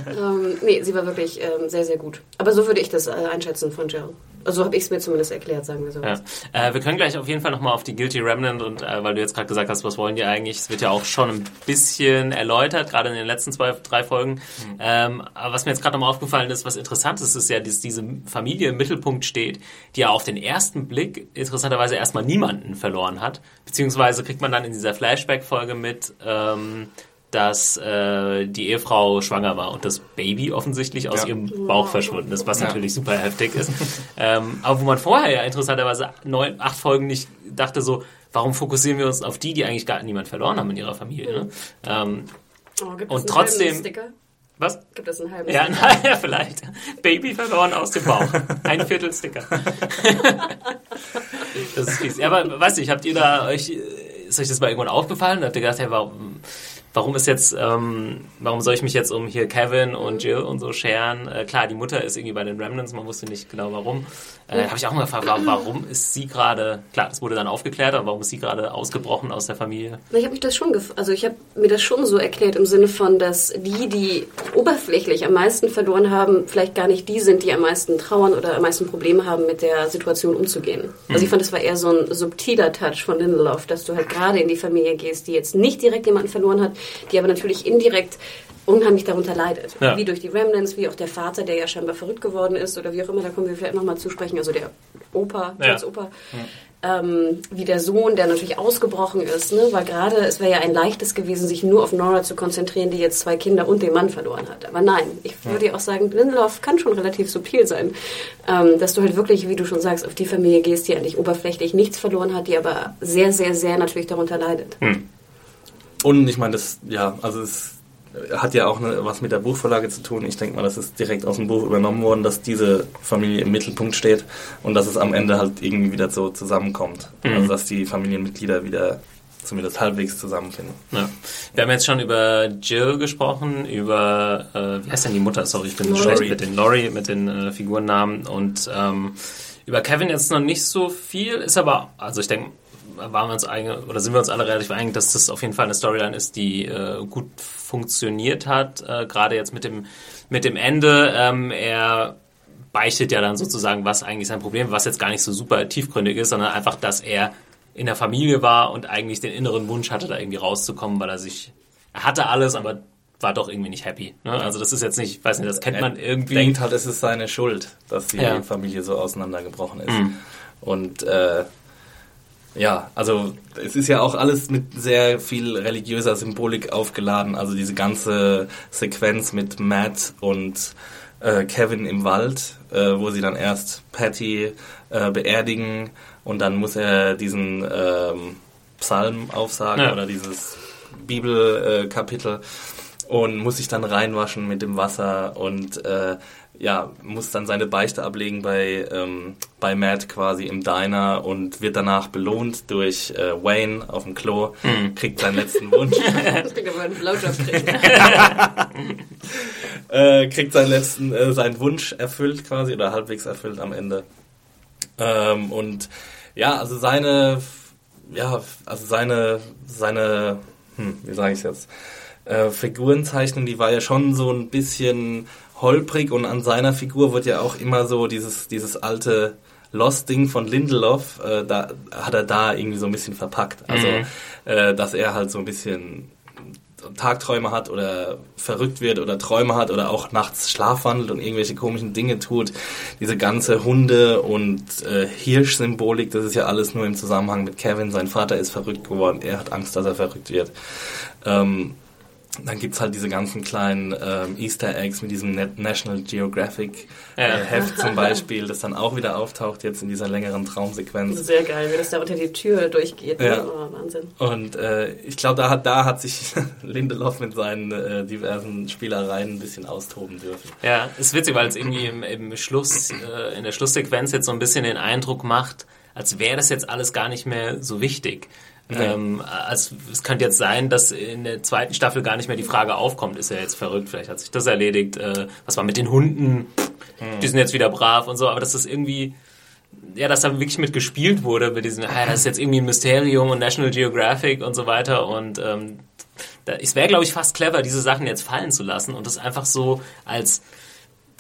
Ähm, nee, sie war wirklich ähm, sehr, sehr gut. Aber so würde ich das äh, einschätzen von Jill. Also so habe ich es mir zumindest erklärt, sagen wir so. Ja. Äh, wir können gleich auf jeden Fall nochmal auf die Guilty Remnant und äh, weil du jetzt gerade gesagt hast, was wollen die eigentlich? Es wird ja auch schon ein bisschen erläutert, gerade in den letzten zwei, drei Folgen. Ähm, aber was mir jetzt gerade nochmal aufgefallen ist, was interessant ist, ist ja, dass diese Familie im Mittelpunkt steht, die ja auf den ersten Blick interessanterweise erstmal niemanden verloren hat. Beziehungsweise kriegt man dann in dieser Flashback-Folge mit, ähm, dass äh, die Ehefrau schwanger war und das Baby offensichtlich aus Ja. ihrem Bauch verschwunden ist, was Ja. natürlich super heftig ist. ähm, aber wo man vorher ja interessanterweise neun, acht Folgen nicht dachte so, warum fokussieren wir uns auf die, die eigentlich gar niemand verloren haben in ihrer Familie? Ne? Ähm, Oh, gibt Und trotzdem- was? Gibt es einen halben Ja, Sticker? naja, vielleicht. Baby verloren aus dem Bauch. Ein Viertel Sticker. das ist fies. Ja, aber weißt du, ich habt ihr da euch, ist euch das mal irgendwann aufgefallen? Habt ihr gedacht, hey, warum, warum ist jetzt, ähm, warum soll ich mich jetzt um hier Kevin und Jill und so scheren? Äh, klar, die Mutter ist irgendwie bei den Remnants, man wusste nicht genau warum. Äh, Habe ich auch mal gefragt, warum, ist sie gerade, klar, das wurde dann aufgeklärt, aber warum ist sie gerade ausgebrochen aus der Familie? Na, Ich habe mich das schon, also ich habe mir das schon so erklärt im Sinne von, dass die, die oberflächlich am meisten verloren haben, vielleicht gar nicht die sind, die am meisten trauern oder am meisten Probleme haben, mit der Situation umzugehen. Also ich fand, das war eher so ein subtiler Touch von Lindelof, dass du halt gerade in die Familie gehst, die jetzt nicht direkt jemanden verloren hat, die aber natürlich indirekt unheimlich darunter leidet. Ja. Wie durch die Remnants, wie auch der Vater, der ja scheinbar verrückt geworden ist oder wie auch immer, da kommen wir vielleicht nochmal zu sprechen, also der Opa, Ja. Opa. Ähm, wie der Sohn, der natürlich ausgebrochen ist, ne? weil gerade es wäre ja ein leichtes gewesen, sich nur auf Nora zu konzentrieren, die jetzt zwei Kinder und den Mann verloren hat. Aber nein, ich würde ja auch sagen, Lindelof kann schon relativ subtil sein, ähm, dass du halt wirklich, wie du schon sagst, auf die Familie gehst, die eigentlich oberflächlich nichts verloren hat, die aber sehr, sehr, sehr natürlich darunter leidet. Und ich meine, das, ja, also es hat ja auch ne, was mit der Buchvorlage zu tun. Ich denke mal, das ist direkt aus dem Buch übernommen worden, dass diese Familie im Mittelpunkt steht und dass es am Ende halt irgendwie wieder so zusammenkommt. Mhm. Also dass die Familienmitglieder wieder zumindest halbwegs zusammenfinden. Ja. Wir haben jetzt schon über Jill gesprochen, über, äh, wie heißt denn die Mutter? Sorry, ich bin Laurie. schlecht mit den Laurie, mit den äh, Figurennamen und ähm, über Kevin jetzt noch nicht so viel, ist aber, also ich denke, waren wir uns einig, oder sind wir uns alle relativ einig, dass das auf jeden Fall eine Storyline ist, die äh, gut funktioniert hat, äh, gerade jetzt mit dem, mit dem Ende. Ähm, er beichtet ja dann sozusagen, was eigentlich sein Problem, was jetzt gar nicht so super tiefgründig ist, sondern einfach, dass er in der Familie war und eigentlich den inneren Wunsch hatte, da irgendwie rauszukommen, weil er sich, er hatte alles, aber war doch irgendwie nicht happy. Ne? Also das ist jetzt nicht, ich weiß nicht, das kennt man irgendwie. Denkt halt, es ist seine Schuld, dass die ja. Familie so auseinandergebrochen ist. Mhm. Und äh, ja, also es ist ja auch alles mit sehr viel religiöser Symbolik aufgeladen. Also diese ganze Sequenz mit Matt und äh, Kevin im Wald, äh, wo sie dann erst Patty äh, beerdigen und dann muss er diesen ähm, Psalm aufsagen ja. oder dieses Bibelkapitel und muss sich dann reinwaschen mit dem Wasser und äh, ja, muss dann seine Beichte ablegen bei, ähm, bei Matt quasi im Diner und wird danach belohnt durch äh, Wayne auf dem Klo, mhm. kriegt seinen letzten Wunsch. klingt aber einen Blowjob kriegen. äh, kriegt seinen letzten, äh, seinen Wunsch erfüllt quasi oder halbwegs erfüllt am Ende. Ähm, und ja, also seine, ja, also seine, seine, hm, wie sage ich jetzt, äh, Figurenzeichnung, die war ja schon so ein bisschen holprig und an seiner Figur wird ja auch immer so dieses, dieses alte Lost-Ding von Lindelof, äh, da hat er da irgendwie so ein bisschen verpackt. Also, mhm. äh, dass er halt so ein bisschen Tagträume hat oder verrückt wird oder Träume hat oder auch nachts schlafwandelt und irgendwelche komischen Dinge tut. Diese ganze Hunde- und äh, Hirsch-Symbolik, das ist ja alles nur im Zusammenhang mit Kevin. Sein Vater ist verrückt geworden, er hat Angst, dass er verrückt wird. Ähm, dann gibt's halt diese ganzen kleinen ähm, Easter Eggs mit diesem National Geographic äh, ja. Heft zum Beispiel, das dann auch wieder auftaucht jetzt in dieser längeren Traumsequenz. Sehr geil, wie das da unter die Tür durchgeht. Ne? Ja. Oh, Wahnsinn. Und äh, ich glaube, da hat, da hat sich Lindelof mit seinen äh, diversen Spielereien ein bisschen austoben dürfen. Ja, ist witzig, weil es irgendwie im, im Schluss, äh, in der Schlusssequenz jetzt so ein bisschen den Eindruck macht, als wäre das jetzt alles gar nicht mehr so wichtig. Ähm, also es könnte jetzt sein, dass in der zweiten Staffel gar nicht mehr die Frage aufkommt, ist er jetzt verrückt, vielleicht hat sich das erledigt, äh, was war mit den Hunden, hm. die sind jetzt wieder brav und so, aber das ist irgendwie, ja, dass da wirklich mit gespielt wurde, mit diesem, ah, das ist jetzt irgendwie ein Mysterium und National Geographic und so weiter und ähm, da, es wäre, glaube ich, fast clever, diese Sachen jetzt fallen zu lassen und das einfach so als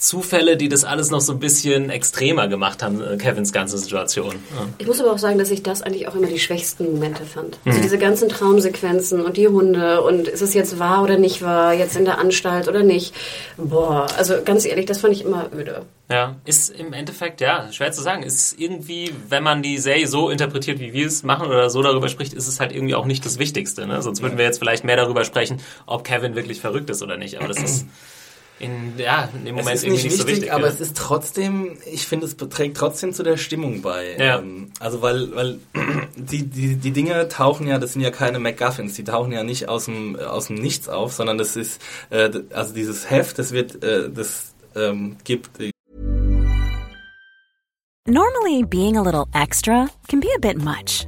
Zufälle, die das alles noch so ein bisschen extremer gemacht haben, äh, Kevins ganze Situation. Ja. Ich muss aber auch sagen, dass ich das eigentlich auch immer die schwächsten Momente fand. Also mhm. diese ganzen Traumsequenzen und die Hunde und ist es jetzt wahr oder nicht wahr, jetzt in der Anstalt oder nicht. Boah, also ganz ehrlich, das fand ich immer öde. Ja, ist im Endeffekt, ja, schwer zu sagen. Ist irgendwie, wenn man die Serie so interpretiert, wie wir es machen oder so darüber spricht, ist es halt irgendwie auch nicht das Wichtigste. Ne? Sonst würden wir jetzt vielleicht mehr darüber sprechen, ob Kevin wirklich verrückt ist oder nicht. Aber das ist in, ja, in dem Moment es ist nicht, nicht wichtig, so wichtig. Aber ja. es ist trotzdem, ich finde, es trägt trotzdem zu der Stimmung bei. Ja. Ähm, also weil, weil die, die, die Dinge tauchen ja, das sind ja keine MacGuffins, die tauchen ja nicht aus dem, aus dem Nichts auf, sondern das ist, äh, also dieses Heft, das wird, äh, das ähm, gibt. Äh Normally being a little extra can be a bit much,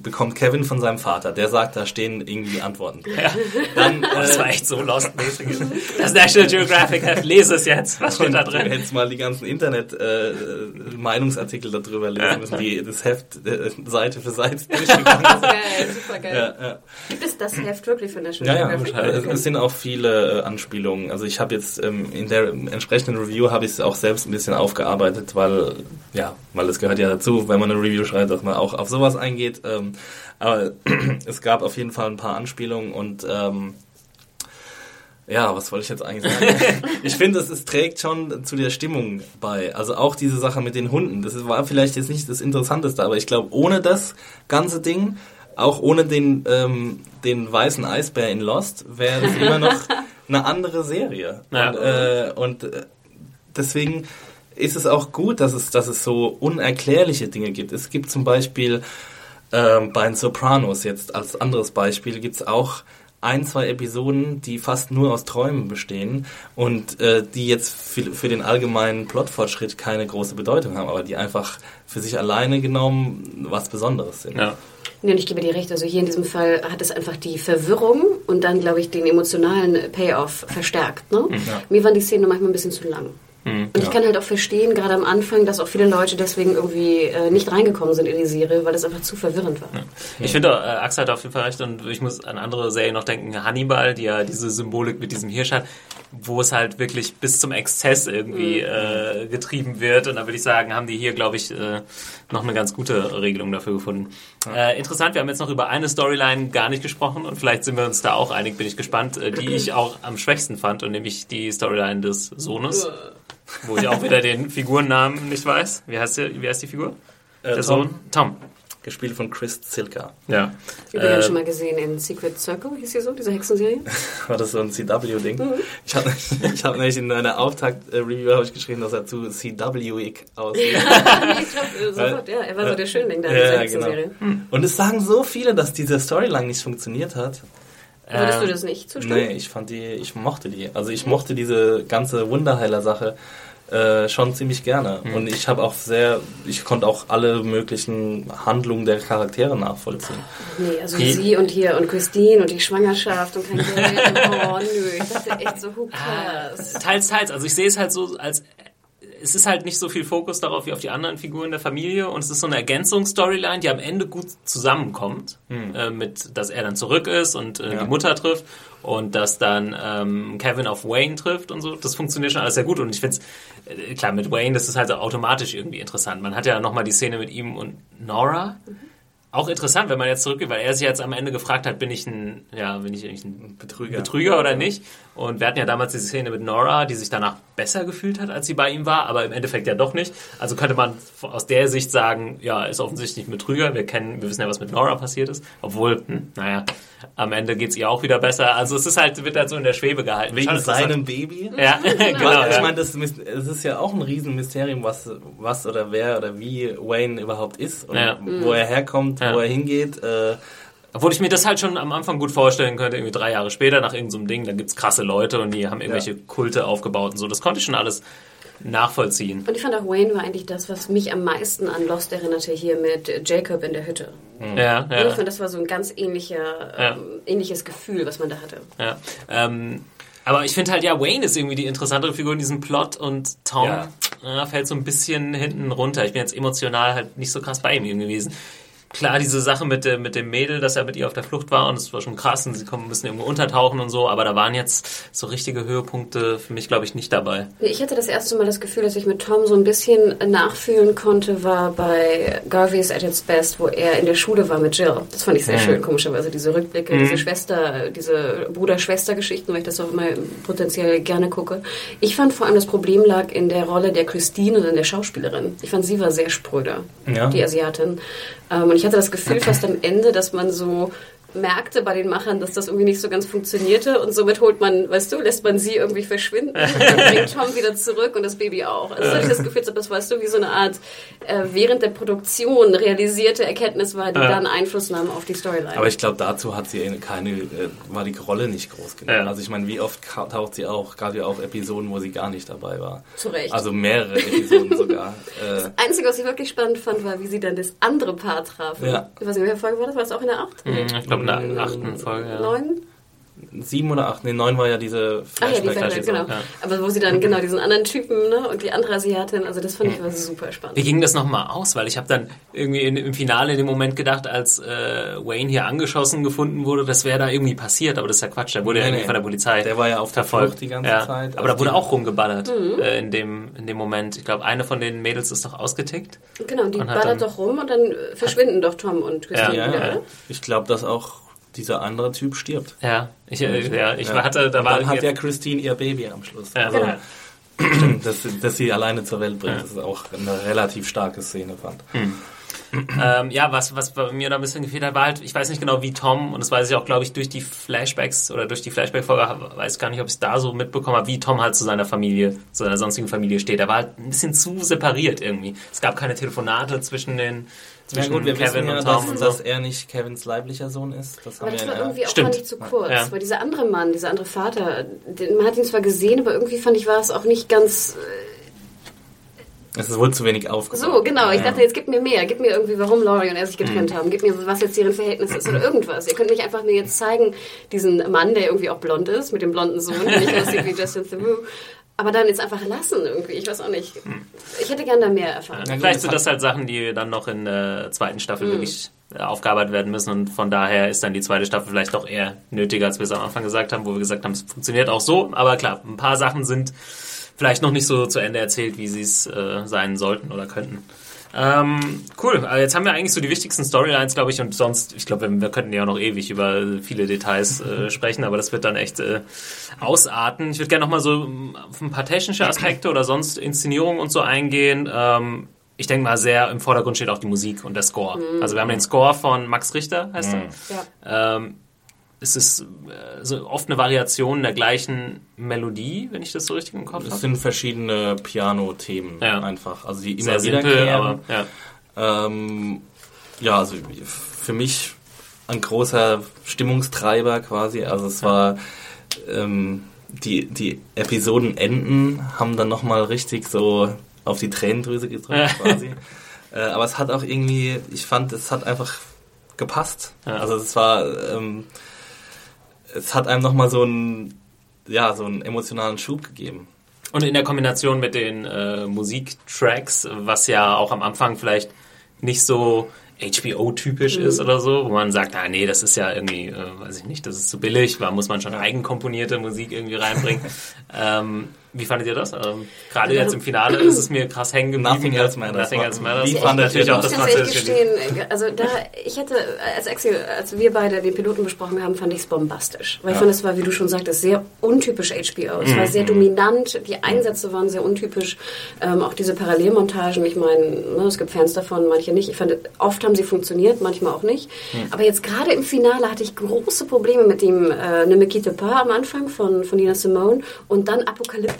Bekommt Kevin von seinem Vater. Der sagt, da stehen irgendwie Antworten. Ja. Dann, äh, das war echt so lost-mäßig. Das National Geographic Heft, lese es jetzt. Was steht da drin? Du hättest mal die ganzen Internet-Meinungsartikel äh, darüber lesen müssen, die das Heft äh, Seite für Seite durchgegangen ist geil, super geil. Ja, ja. Gibt es das Heft wirklich von National ja, Geographic? Ja, okay. es sind auch viele äh, Anspielungen. Also ich habe jetzt ähm, in der entsprechenden Review habe ich es auch selbst ein bisschen aufgearbeitet, weil ja, weil es gehört ja dazu, wenn man eine Review schreibt, dass man auch auf sowas eingeht. Ähm, aber es gab auf jeden Fall ein paar Anspielungen und ähm, Ja, was wollte ich jetzt eigentlich sagen? ich finde, es, es trägt schon zu der Stimmung bei. Also auch diese Sache mit den Hunden. Das war vielleicht jetzt nicht das Interessanteste, aber ich glaube, ohne das ganze Ding, auch ohne den, ähm, den weißen Eisbär in Lost, wäre das immer noch eine andere Serie. Ja. Und, äh, und äh, deswegen ist es auch gut, dass es, dass es so unerklärliche Dinge gibt. Es gibt zum Beispiel ähm, bei den Sopranos jetzt als anderes Beispiel gibt es auch ein, zwei Episoden, die fast nur aus Träumen bestehen und äh, die jetzt für, für den allgemeinen Plotfortschritt keine große Bedeutung haben, aber die einfach für sich alleine genommen was Besonderes sind. Ja. Ja, und ich gebe dir recht. Also hier in diesem Fall hat es einfach die Verwirrung und dann, glaube ich, den emotionalen Payoff verstärkt. Ne? Mir waren die Szenen manchmal ein bisschen zu lang. Und ich kann halt auch verstehen, gerade am Anfang, dass auch viele Leute deswegen irgendwie äh, nicht reingekommen sind in die Serie, weil das einfach zu verwirrend war. Ich finde, äh, Axel hat auf jeden Fall recht und ich muss an andere Serien noch denken. Hannibal, die ja diese Symbolik mit diesem Hirsch hat, wo es halt wirklich bis zum Exzess irgendwie äh, getrieben wird. Und da würde ich sagen, haben die hier, glaube ich, äh, noch eine ganz gute Regelung dafür gefunden. Äh, interessant, wir haben jetzt noch über eine Storyline gar nicht gesprochen und vielleicht sind wir uns da auch einig, bin ich gespannt, äh, die ich auch am schwächsten fand und nämlich die Storyline des Sohnes. Wo ich auch wieder den Figurennamen nicht weiß. Wie heißt, der, wie heißt die Figur? Äh, Der Tom, Sohn? Tom. gespielt von Chris Zilka. Ja. Übrigens Äh, schon mal gesehen in Secret Circle, hieß sie so, diese Hexenserie? War das so ein CW-Ding? Ich habe ich hab nämlich in einer Auftakt-Review habe ich geschrieben, dass er zu CW-ig aussieht. ich glaub, äh, sofort, ja, er war so der Schönling da in dieser Ja, Hexenserie. genau. Und es sagen so viele, dass diese Storyline nicht funktioniert hat. Würdest du Ähm, das nicht zustimmen? Nee, ich fand die, ich mochte die. Also ich mochte diese ganze Wunderheiler-Sache äh, schon ziemlich gerne. Hm. Und ich habe auch sehr, ich konnte auch alle möglichen Handlungen der Charaktere nachvollziehen. Nee, also Die- sie und hier und Christine und die Schwangerschaft und kein Geld. Oh nö, ich dachte echt so, who cares? Teils, teils. Also ich sehe es halt so als es ist halt nicht so viel Fokus darauf wie auf die anderen Figuren der Familie und es ist so eine Ergänzungsstoryline, die am Ende gut zusammenkommt, äh, mit, dass er dann zurück ist und äh, Ja. die Mutter trifft und dass dann ähm, Kevin auf Wayne trifft und so. Das funktioniert schon alles sehr gut und ich finde es, äh, klar, mit Wayne, das ist halt so automatisch irgendwie interessant. Man hat ja nochmal die Szene mit ihm und Nora. Auch interessant, wenn man jetzt zurückgeht, weil er sich jetzt am Ende gefragt hat, bin ich ein, ja, bin ich eigentlich ein Betrüger. Betrüger oder nicht. Und wir hatten ja damals diese Szene mit Nora, die sich danach besser gefühlt hat, als sie bei ihm war, aber im Endeffekt ja doch nicht. Also könnte man aus der Sicht sagen, ja, ist offensichtlich ein Betrüger. Wir kennen, wir wissen ja, was mit Nora passiert ist. Obwohl, hm, naja, am Ende geht's ihr auch wieder besser. Also es ist halt, wird halt so in der Schwebe gehalten. Wegen seinem Baby? Ja, genau. Ich meine, das es ist ja auch ein Riesenmysterium, was, was oder wer oder wie Wayne überhaupt ist und Ja. wo er herkommt, Ja. wo er hingeht. Äh, Obwohl ich mir das halt schon am Anfang gut vorstellen könnte, irgendwie drei Jahre später nach irgendeinem so einem Ding, da gibt's krasse Leute und die haben irgendwelche Ja. Kulte aufgebaut und so. Das konnte ich schon alles nachvollziehen. Und ich fand auch Wayne war eigentlich das, was mich am meisten an Lost erinnerte, hier mit Jacob in der Hütte. Ja, Ich ja. fand, das war so ein ganz ähnlicher, Ja. ähm, ähnliches Gefühl, was man da hatte. Ja, ähm, aber ich finde halt, ja, Wayne ist irgendwie die interessantere Figur in diesem Plot und Tom Ja. äh, fällt so ein bisschen hinten runter. Ich bin jetzt emotional halt nicht so krass bei ihm gewesen. Klar, diese Sache mit, dem- mit dem Mädel, dass er mit ihr auf der Flucht war und es war schon krass und sie kommen, müssen irgendwo untertauchen und so, aber da waren jetzt so richtige Höhepunkte für mich, glaube ich, nicht dabei. Ich hatte das erste Mal das Gefühl, dass ich mit Tom so ein bisschen nachfühlen konnte, war bei Garvey's at its best, wo er in der Schule war mit Jill. Das fand ich sehr schön, komischerweise, diese Rückblicke, diese Schwester, diese Bruder-Schwester-Geschichten, weil ich das auch immer potenziell gerne gucke. Ich fand vor allem, das Problem lag in der Rolle der Christine und in der Schauspielerin. Ich fand, sie war sehr spröde, Ja. die Asiatin. Ähm, und ich hatte das Gefühl fast am Ende, dass man so merkte bei den Machern, dass das irgendwie nicht so ganz funktionierte und somit holt man, weißt du, lässt man sie irgendwie verschwinden und dann bringt Tom wieder zurück und das Baby auch. Also hatte ich das Gefühl, dass das, weißt du, wie so eine Art äh, während der Produktion realisierte Erkenntnis war, die dann Einfluss nahm auf die Storyline. aber ich glaube, dazu hat sie keine, äh, war die Rolle nicht groß genug. Ja. Also ich meine, wie oft taucht sie auch, gab ja auch Episoden, wo sie gar nicht dabei war. Zu Recht. Also mehrere Episoden sogar. Äh, Einzige, was ich wirklich spannend fand, war, wie sie dann das andere Paar trafen. Ja. Ich weiß nicht, welche Folge war das? War das auch in der acht? Hm, Ich glaube, achten Folge, ja. Neun? Sieben oder acht, nee, neun war ja diese Ach ja, die Flashback. Genau. Ja. Aber wo sie dann genau diesen anderen Typen ne, und die andere Asiatin, also das fand ich war super spannend. Wie ging das nochmal aus? Weil ich habe dann irgendwie in, im Finale in dem Moment gedacht, als äh, Wayne hier angeschossen gefunden wurde, das wäre da irgendwie passiert, aber das ist ja Quatsch, der wurde ja Nee, irgendwie nee. von der Polizei Der war ja auf der. Flucht die ganze ja. Zeit. Aber da Also wurde auch rumgeballert Mhm. äh, in, dem, in dem Moment. Ich glaube, eine von den Mädels ist doch ausgetickt. Genau, die ballert dann- doch rum und dann verschwinden doch Tom und Christine Ja, wieder, Ja, oder? ich glaube, dass auch dieser andere Typ stirbt. Ja, ich, äh, ja, ich Ja. hatte, da Und war dann hat ja Christine ihr Baby am Schluss. Ja, also, genau. dass, dass sie alleine zur Welt bringt, das ist auch eine relativ starke Szene, fand. Ähm, ja, was, was bei mir da ein bisschen gefehlt hat, war halt, ich weiß nicht genau wie Tom, und das weiß ich auch, glaube ich, durch die Flashbacks oder durch die Flashback-Folge, weiß gar nicht, ob ich es da so mitbekommen habe, wie Tom halt zu seiner Familie, zu seiner sonstigen Familie steht. Er war halt ein bisschen zu separiert irgendwie. Es gab keine Telefonate zwischen den, Ja zwischen gut, wir Kevin wissen ja, und Tom dass, und so. dass er nicht Kevins leiblicher Sohn ist. Das haben Aber das war ja, irgendwie auch Stimmt. fand ich zu kurz, Ja. weil dieser andere Mann, dieser andere Vater, den, man hat ihn zwar gesehen, aber irgendwie fand ich, war es auch nicht ganz äh, es wurde zu wenig aufgebaut. so, genau. Ich Ja. dachte, jetzt gib mir mehr, gib mir irgendwie, warum Laurie und er sich getrennt Mhm. haben, gib mir, was jetzt deren Verhältnis ist oder irgendwas. Ihr könnt nicht einfach mir jetzt zeigen, diesen Mann, der irgendwie auch blond ist, mit dem blonden Sohn, der nicht aussieht wie Justin Theroux, aber dann jetzt einfach lassen irgendwie, ich weiß auch nicht. Ich hätte gerne da mehr erfahren. Ja, Vielleicht sind das halt Sachen, die dann noch in der zweiten Mhm. Staffel wirklich äh, aufgearbeitet werden müssen und von daher ist dann die zweite Staffel vielleicht doch eher nötiger, als wir es am Anfang gesagt haben, wo wir gesagt haben, es funktioniert auch so, aber klar, ein paar Sachen sind vielleicht noch nicht so zu Ende erzählt, wie sie es äh, sein sollten oder könnten. Ähm, cool, also jetzt haben wir eigentlich so die wichtigsten Storylines, glaube ich, und sonst, ich glaube, wir, wir könnten ja auch noch ewig über viele Details äh, sprechen, aber das wird dann echt äh, ausarten. Ich würde gerne nochmal so ähm, auf ein paar technische Aspekte oder sonst Inszenierungen und so eingehen. Ähm, ich denke mal, sehr im Vordergrund steht auch die Musik und der Score. Also wir haben den Score von Max Richter, heißt er. Ja. Ähm, ist äh, so oft eine Variation der gleichen Melodie, wenn ich das so richtig im Kopf Es habe. sind verschiedene Piano-Themen Ja. einfach, also die immer Sehr simpel, aber ja. Ähm, ja, also für mich ein großer Stimmungstreiber quasi. Also es war ähm, die, die Episodenenden haben dann nochmal richtig so auf die Tränendrüse gedrückt quasi. Äh, aber es hat auch irgendwie, ich fand, es hat einfach gepasst. Also es war, ähm, es hat einem nochmal so einen, ja, so einen emotionalen Schub gegeben. Und in der Kombination mit den äh, Musiktracks, was ja auch am Anfang vielleicht nicht so HBO-typisch ist oder so, wo man sagt, ah nee, das ist ja irgendwie, äh, weiß ich nicht, das ist zu billig, da muss man schon eigenkomponierte Musik irgendwie reinbringen. ähm, wie fandet ihr das? Ähm, Gerade jetzt im Finale ist es mir krass hängen geblieben. Nothing else matters. Nothing else matters. Wie fandet natürlich ihr auch das? Ich muss ganz gestehen, also da, ich hätte, als Axel, als wir beide den Piloten besprochen haben, fand ich es bombastisch. Weil ich fand, es war, wie du schon sagtest, sehr untypisch HBO. Es war sehr Mhm. dominant, die Einsätze waren sehr untypisch. Ähm, auch diese Parallelmontagen, ich meine, ne, es gibt Fans davon, manche nicht. Ich fand, oft haben sie funktioniert, manchmal auch nicht. Aber jetzt gerade im Finale hatte ich große Probleme mit dem äh, Ne me quitte pas am Anfang von, von Nina Simone und dann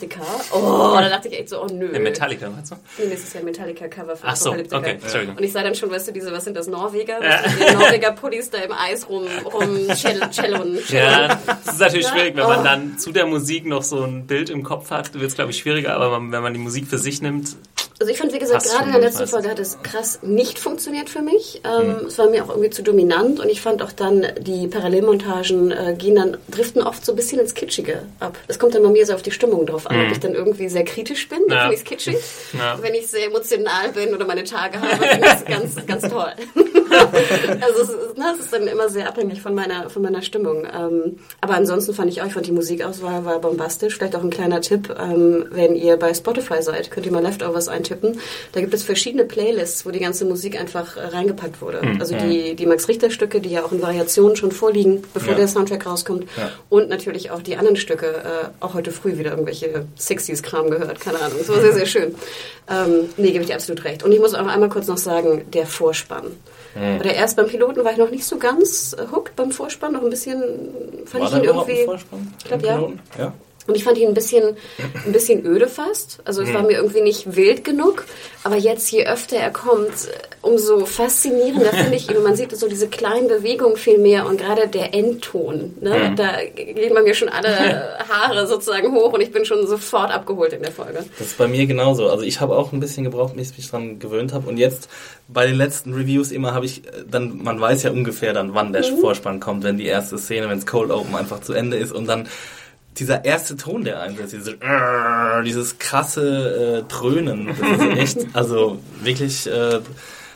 Apocalyptica. Oh, da dachte ich echt so, oh nö. Der Metallica, meinst du? Nee, das ist ja ein Metallica-Cover von Ach so, okay, Entschuldigung. Und ich sah dann schon, weißt du, diese, was sind das, Norweger? Du, die Norweger-Pullis da im Eis rum, rum cellon. Ja, das ist natürlich Ja? schwierig, wenn man Oh. dann zu der Musik noch so ein Bild im Kopf hat, wird es, glaube ich, schwieriger, aber man, wenn man die Musik für sich nimmt, Also ich fand, wie gesagt, gerade in der letzten. Folge hat es krass nicht funktioniert für mich. Ähm, Mhm. Es war mir auch irgendwie zu dominant und ich fand auch dann, die Parallelmontagen äh, gehen dann, driften oft so ein bisschen ins Kitschige ab. Es kommt dann bei mir so auf die Stimmung drauf an. Ob ich dann irgendwie sehr kritisch bin, dann Mhm. Ja. finde ich es kitschig. Ja. Wenn ich sehr emotional bin oder meine Tage habe, finde ich es ganz, ganz toll. also es ist, na, es ist dann immer sehr abhängig von meiner, von meiner Stimmung. Ähm, aber ansonsten fand ich auch, ich fand die Musikauswahl war bombastisch. Vielleicht auch ein kleiner Tipp, ähm, wenn ihr bei Spotify seid, könnt ihr mal Leftovers eintippen. Da gibt es verschiedene Playlists, wo die ganze Musik einfach äh, reingepackt wurde. Also die, die Max-Richter-Stücke, die ja auch in Variationen schon vorliegen, bevor Ja. der Soundtrack rauskommt. Ja. Und natürlich auch die anderen Stücke. Äh, auch heute früh wieder irgendwelche 60s-Kram gehört, keine Ahnung. Das war sehr, sehr schön. Ähm, nee, gebe ich dir absolut recht. Und ich muss auch einmal kurz noch sagen, der Vorspann. Bei der erst beim Piloten war ich noch nicht so ganz hooked beim Vorspann, noch ein bisschen fand War ich ihn irgendwie. Vorspann? Ich glaub, im ja. Ja. Und ich fand ihn ein bisschen, ein bisschen öde fast. Also es war mir irgendwie nicht wild genug. Aber jetzt, je öfter er kommt, umso faszinierender finde ich ihn. Und man sieht so diese kleinen Bewegungen viel mehr. Und gerade der Endton, ne? da gehen bei mir schon alle Haare sozusagen hoch. Und ich bin schon sofort abgeholt in der Folge. Das ist bei mir genauso. Also ich habe auch ein bisschen gebraucht, bis ich mich dran gewöhnt habe. Und jetzt bei den letzten Reviews immer habe ich äh, dann, man weiß ja ungefähr dann, wann der Vorspann kommt, wenn die erste Szene, wenn es Cold Open einfach zu Ende ist und dann dieser erste Ton, der einsetzt, dieses, äh, dieses krasse äh, Dröhnen, das ist echt, also wirklich, äh,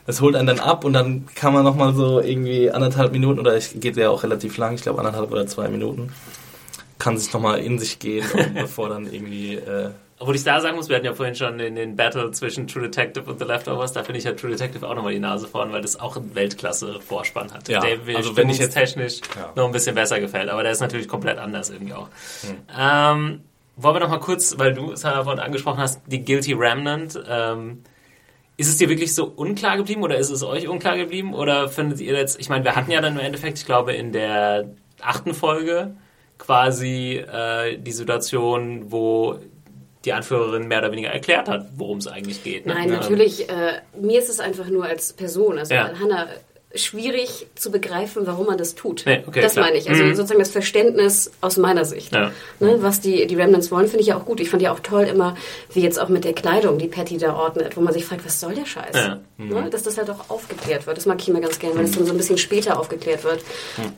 das holt einen dann ab und dann kann man nochmal so irgendwie anderthalb Minuten oder ich geht ja auch relativ lang, ich glaube anderthalb oder zwei Minuten, kann sich nochmal in sich gehen, bevor dann irgendwie... Äh, obwohl ich da sagen muss, wir hatten ja vorhin schon den, den Battle zwischen True Detective und The Leftovers, da finde ich ja True Detective auch nochmal die Nase vorn, weil das auch einen Weltklasse-Vorspann hat. Ja, der also wenn ich jetzt- technisch Ja. noch ein bisschen besser gefällt, aber der ist natürlich komplett anders irgendwie auch. Ähm, wollen wir noch mal kurz, weil du es vorhin angesprochen hast, die Guilty Remnant, ähm, ist es dir wirklich so unklar geblieben oder ist es euch unklar geblieben oder findet ihr jetzt, ich meine, wir hatten ja dann im Endeffekt, ich glaube in der achten Folge quasi äh, die Situation, wo die Anführerin mehr oder weniger erklärt hat, worum es eigentlich geht. Ne? Nein, natürlich. Äh, mir ist es einfach nur als Person, also Ja. an Hannah, schwierig zu begreifen, warum man das tut. Nee, okay, das klar. meine ich. Also Mhm. sozusagen das Verständnis aus meiner Sicht. Ja. Ne, was die, die Remnants wollen, finde ich ja auch gut. Ich fand ja auch toll immer, wie jetzt auch mit der Kleidung, die Patty da ordnet, wo man sich fragt, was soll der Scheiß? Ja. Ne, dass das halt auch aufgeklärt wird. Das mag ich immer ganz gerne, weil es dann so ein bisschen später aufgeklärt wird.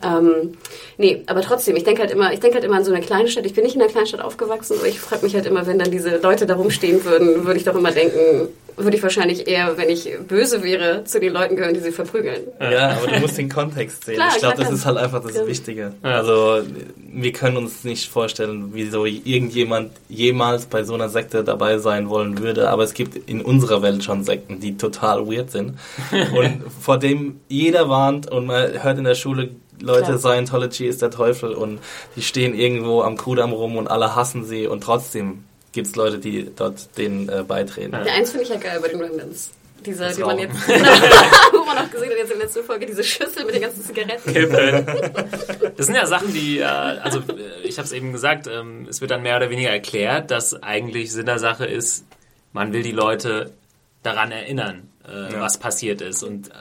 Ähm, nee, aber trotzdem, ich denke halt immer, ich denke halt immer an so eine kleine Stadt. Ich bin nicht in einer Kleinstadt aufgewachsen, aber ich frage mich halt immer, wenn dann diese Leute da rumstehen würden, würde ich doch immer denken, würde ich wahrscheinlich eher, wenn ich böse wäre, zu den Leuten gehören, die sie verprügeln. Ja, aber du musst den Kontext sehen. Klar, ich glaube, das ist halt einfach das Ja. Wichtige. Also wir können uns nicht vorstellen, wieso irgendjemand jemals bei so einer Sekte dabei sein wollen würde, aber es gibt in unserer Welt schon Sekten, die total weird sind und vor dem jeder warnt und man hört in der Schule Leute, Klar. Scientology ist der Teufel und die stehen irgendwo am Kudamm rum und alle hassen sie und trotzdem gibt es Leute, die dort denen äh, beitreten. Der eins finde ich ja geil bei den Remnants. Dieser, Das die man jetzt, wo man auch gesehen hat, jetzt in der letzten Folge, diese Schüssel mit den ganzen Zigaretten. Das sind ja Sachen, die, äh, also äh, ich habe es eben gesagt, ähm, es wird dann mehr oder weniger erklärt, dass eigentlich Sinn der Sache ist, man will die Leute daran erinnern, äh, Ja. was passiert ist und äh,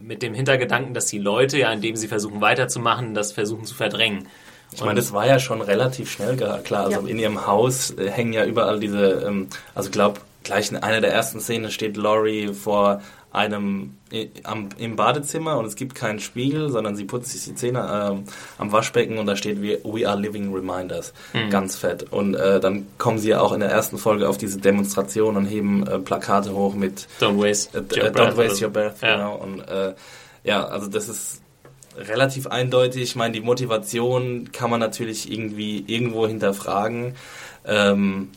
mit dem Hintergedanken, dass die Leute ja, indem sie versuchen weiterzumachen, das versuchen zu verdrängen. Ich meine, das war ja schon relativ schnell klar. Also Ja. in ihrem Haus äh, hängen ja überall diese, ähm, also glaub, gleich in einer der ersten Szenen steht Laurie vor einem i- am, im Badezimmer und es gibt keinen Spiegel, sondern sie putzt sich die Zähne ähm, am Waschbecken und da steht we, we are living reminders, ganz fett. Und äh, dann kommen sie ja auch in der ersten Folge auf diese Demonstration und heben äh, Plakate hoch mit Don't waste äh, your äh, breath Don't waste your breath. Ja. genau. Und äh, ja, also das ist relativ eindeutig. Ich meine, die Motivation kann man natürlich irgendwie irgendwo hinterfragen. Ähm,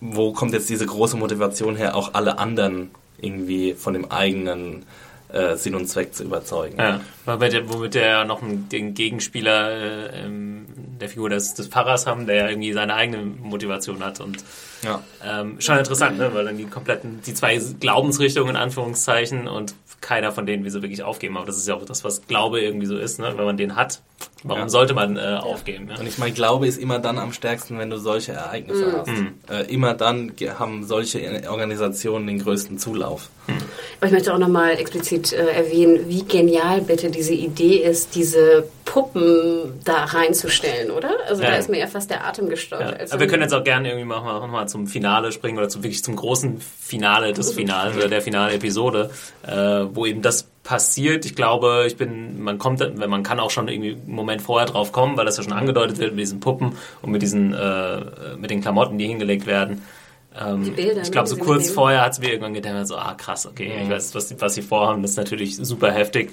wo kommt jetzt diese große Motivation her, auch alle anderen irgendwie von dem eigenen äh, Sinn und Zweck zu überzeugen? Ja, womit womit der noch den Gegenspieler äh, ähm, der Figur des, des Pfarrers haben, der ja irgendwie seine eigene Motivation hat und Ja. ähm, schon interessant, ne? weil dann die kompletten, die zwei Glaubensrichtungen in Anführungszeichen und keiner von denen will so wirklich aufgeben, aber das ist ja auch das, was Glaube irgendwie so ist, ne? wenn man den hat, warum Ja. sollte man äh, aufgeben? Ja? Und ich meine, Glaube ist immer dann am stärksten, wenn du solche Ereignisse Mhm. hast. Äh, immer dann haben solche Organisationen den größten Zulauf. Aber ich möchte auch nochmal explizit äh, erwähnen, wie genial bitte diese Idee ist, diese Puppen da reinzustellen, oder? Also Ja. da ist mir ja fast der Atem gestockt. Ja. als Aber wir können jetzt auch gerne irgendwie mal, mal, mal zum Finale springen oder zum, wirklich zum großen Finale des Finals oder der Finale-Episode, äh, wo eben das passiert. Ich glaube, ich bin, man kommt, wenn man kann auch schon irgendwie einen Moment vorher drauf kommen, weil das ja schon angedeutet wird mit diesen Puppen und mit diesen, äh, mit den Klamotten, die hingelegt werden. Ähm, Die Bilder, ich glaube, so kurz mitnehmen. vorher hat es mir irgendwann gedacht, so, ah krass, okay, ich weiß, was, was sie vorhaben, das ist natürlich super heftig.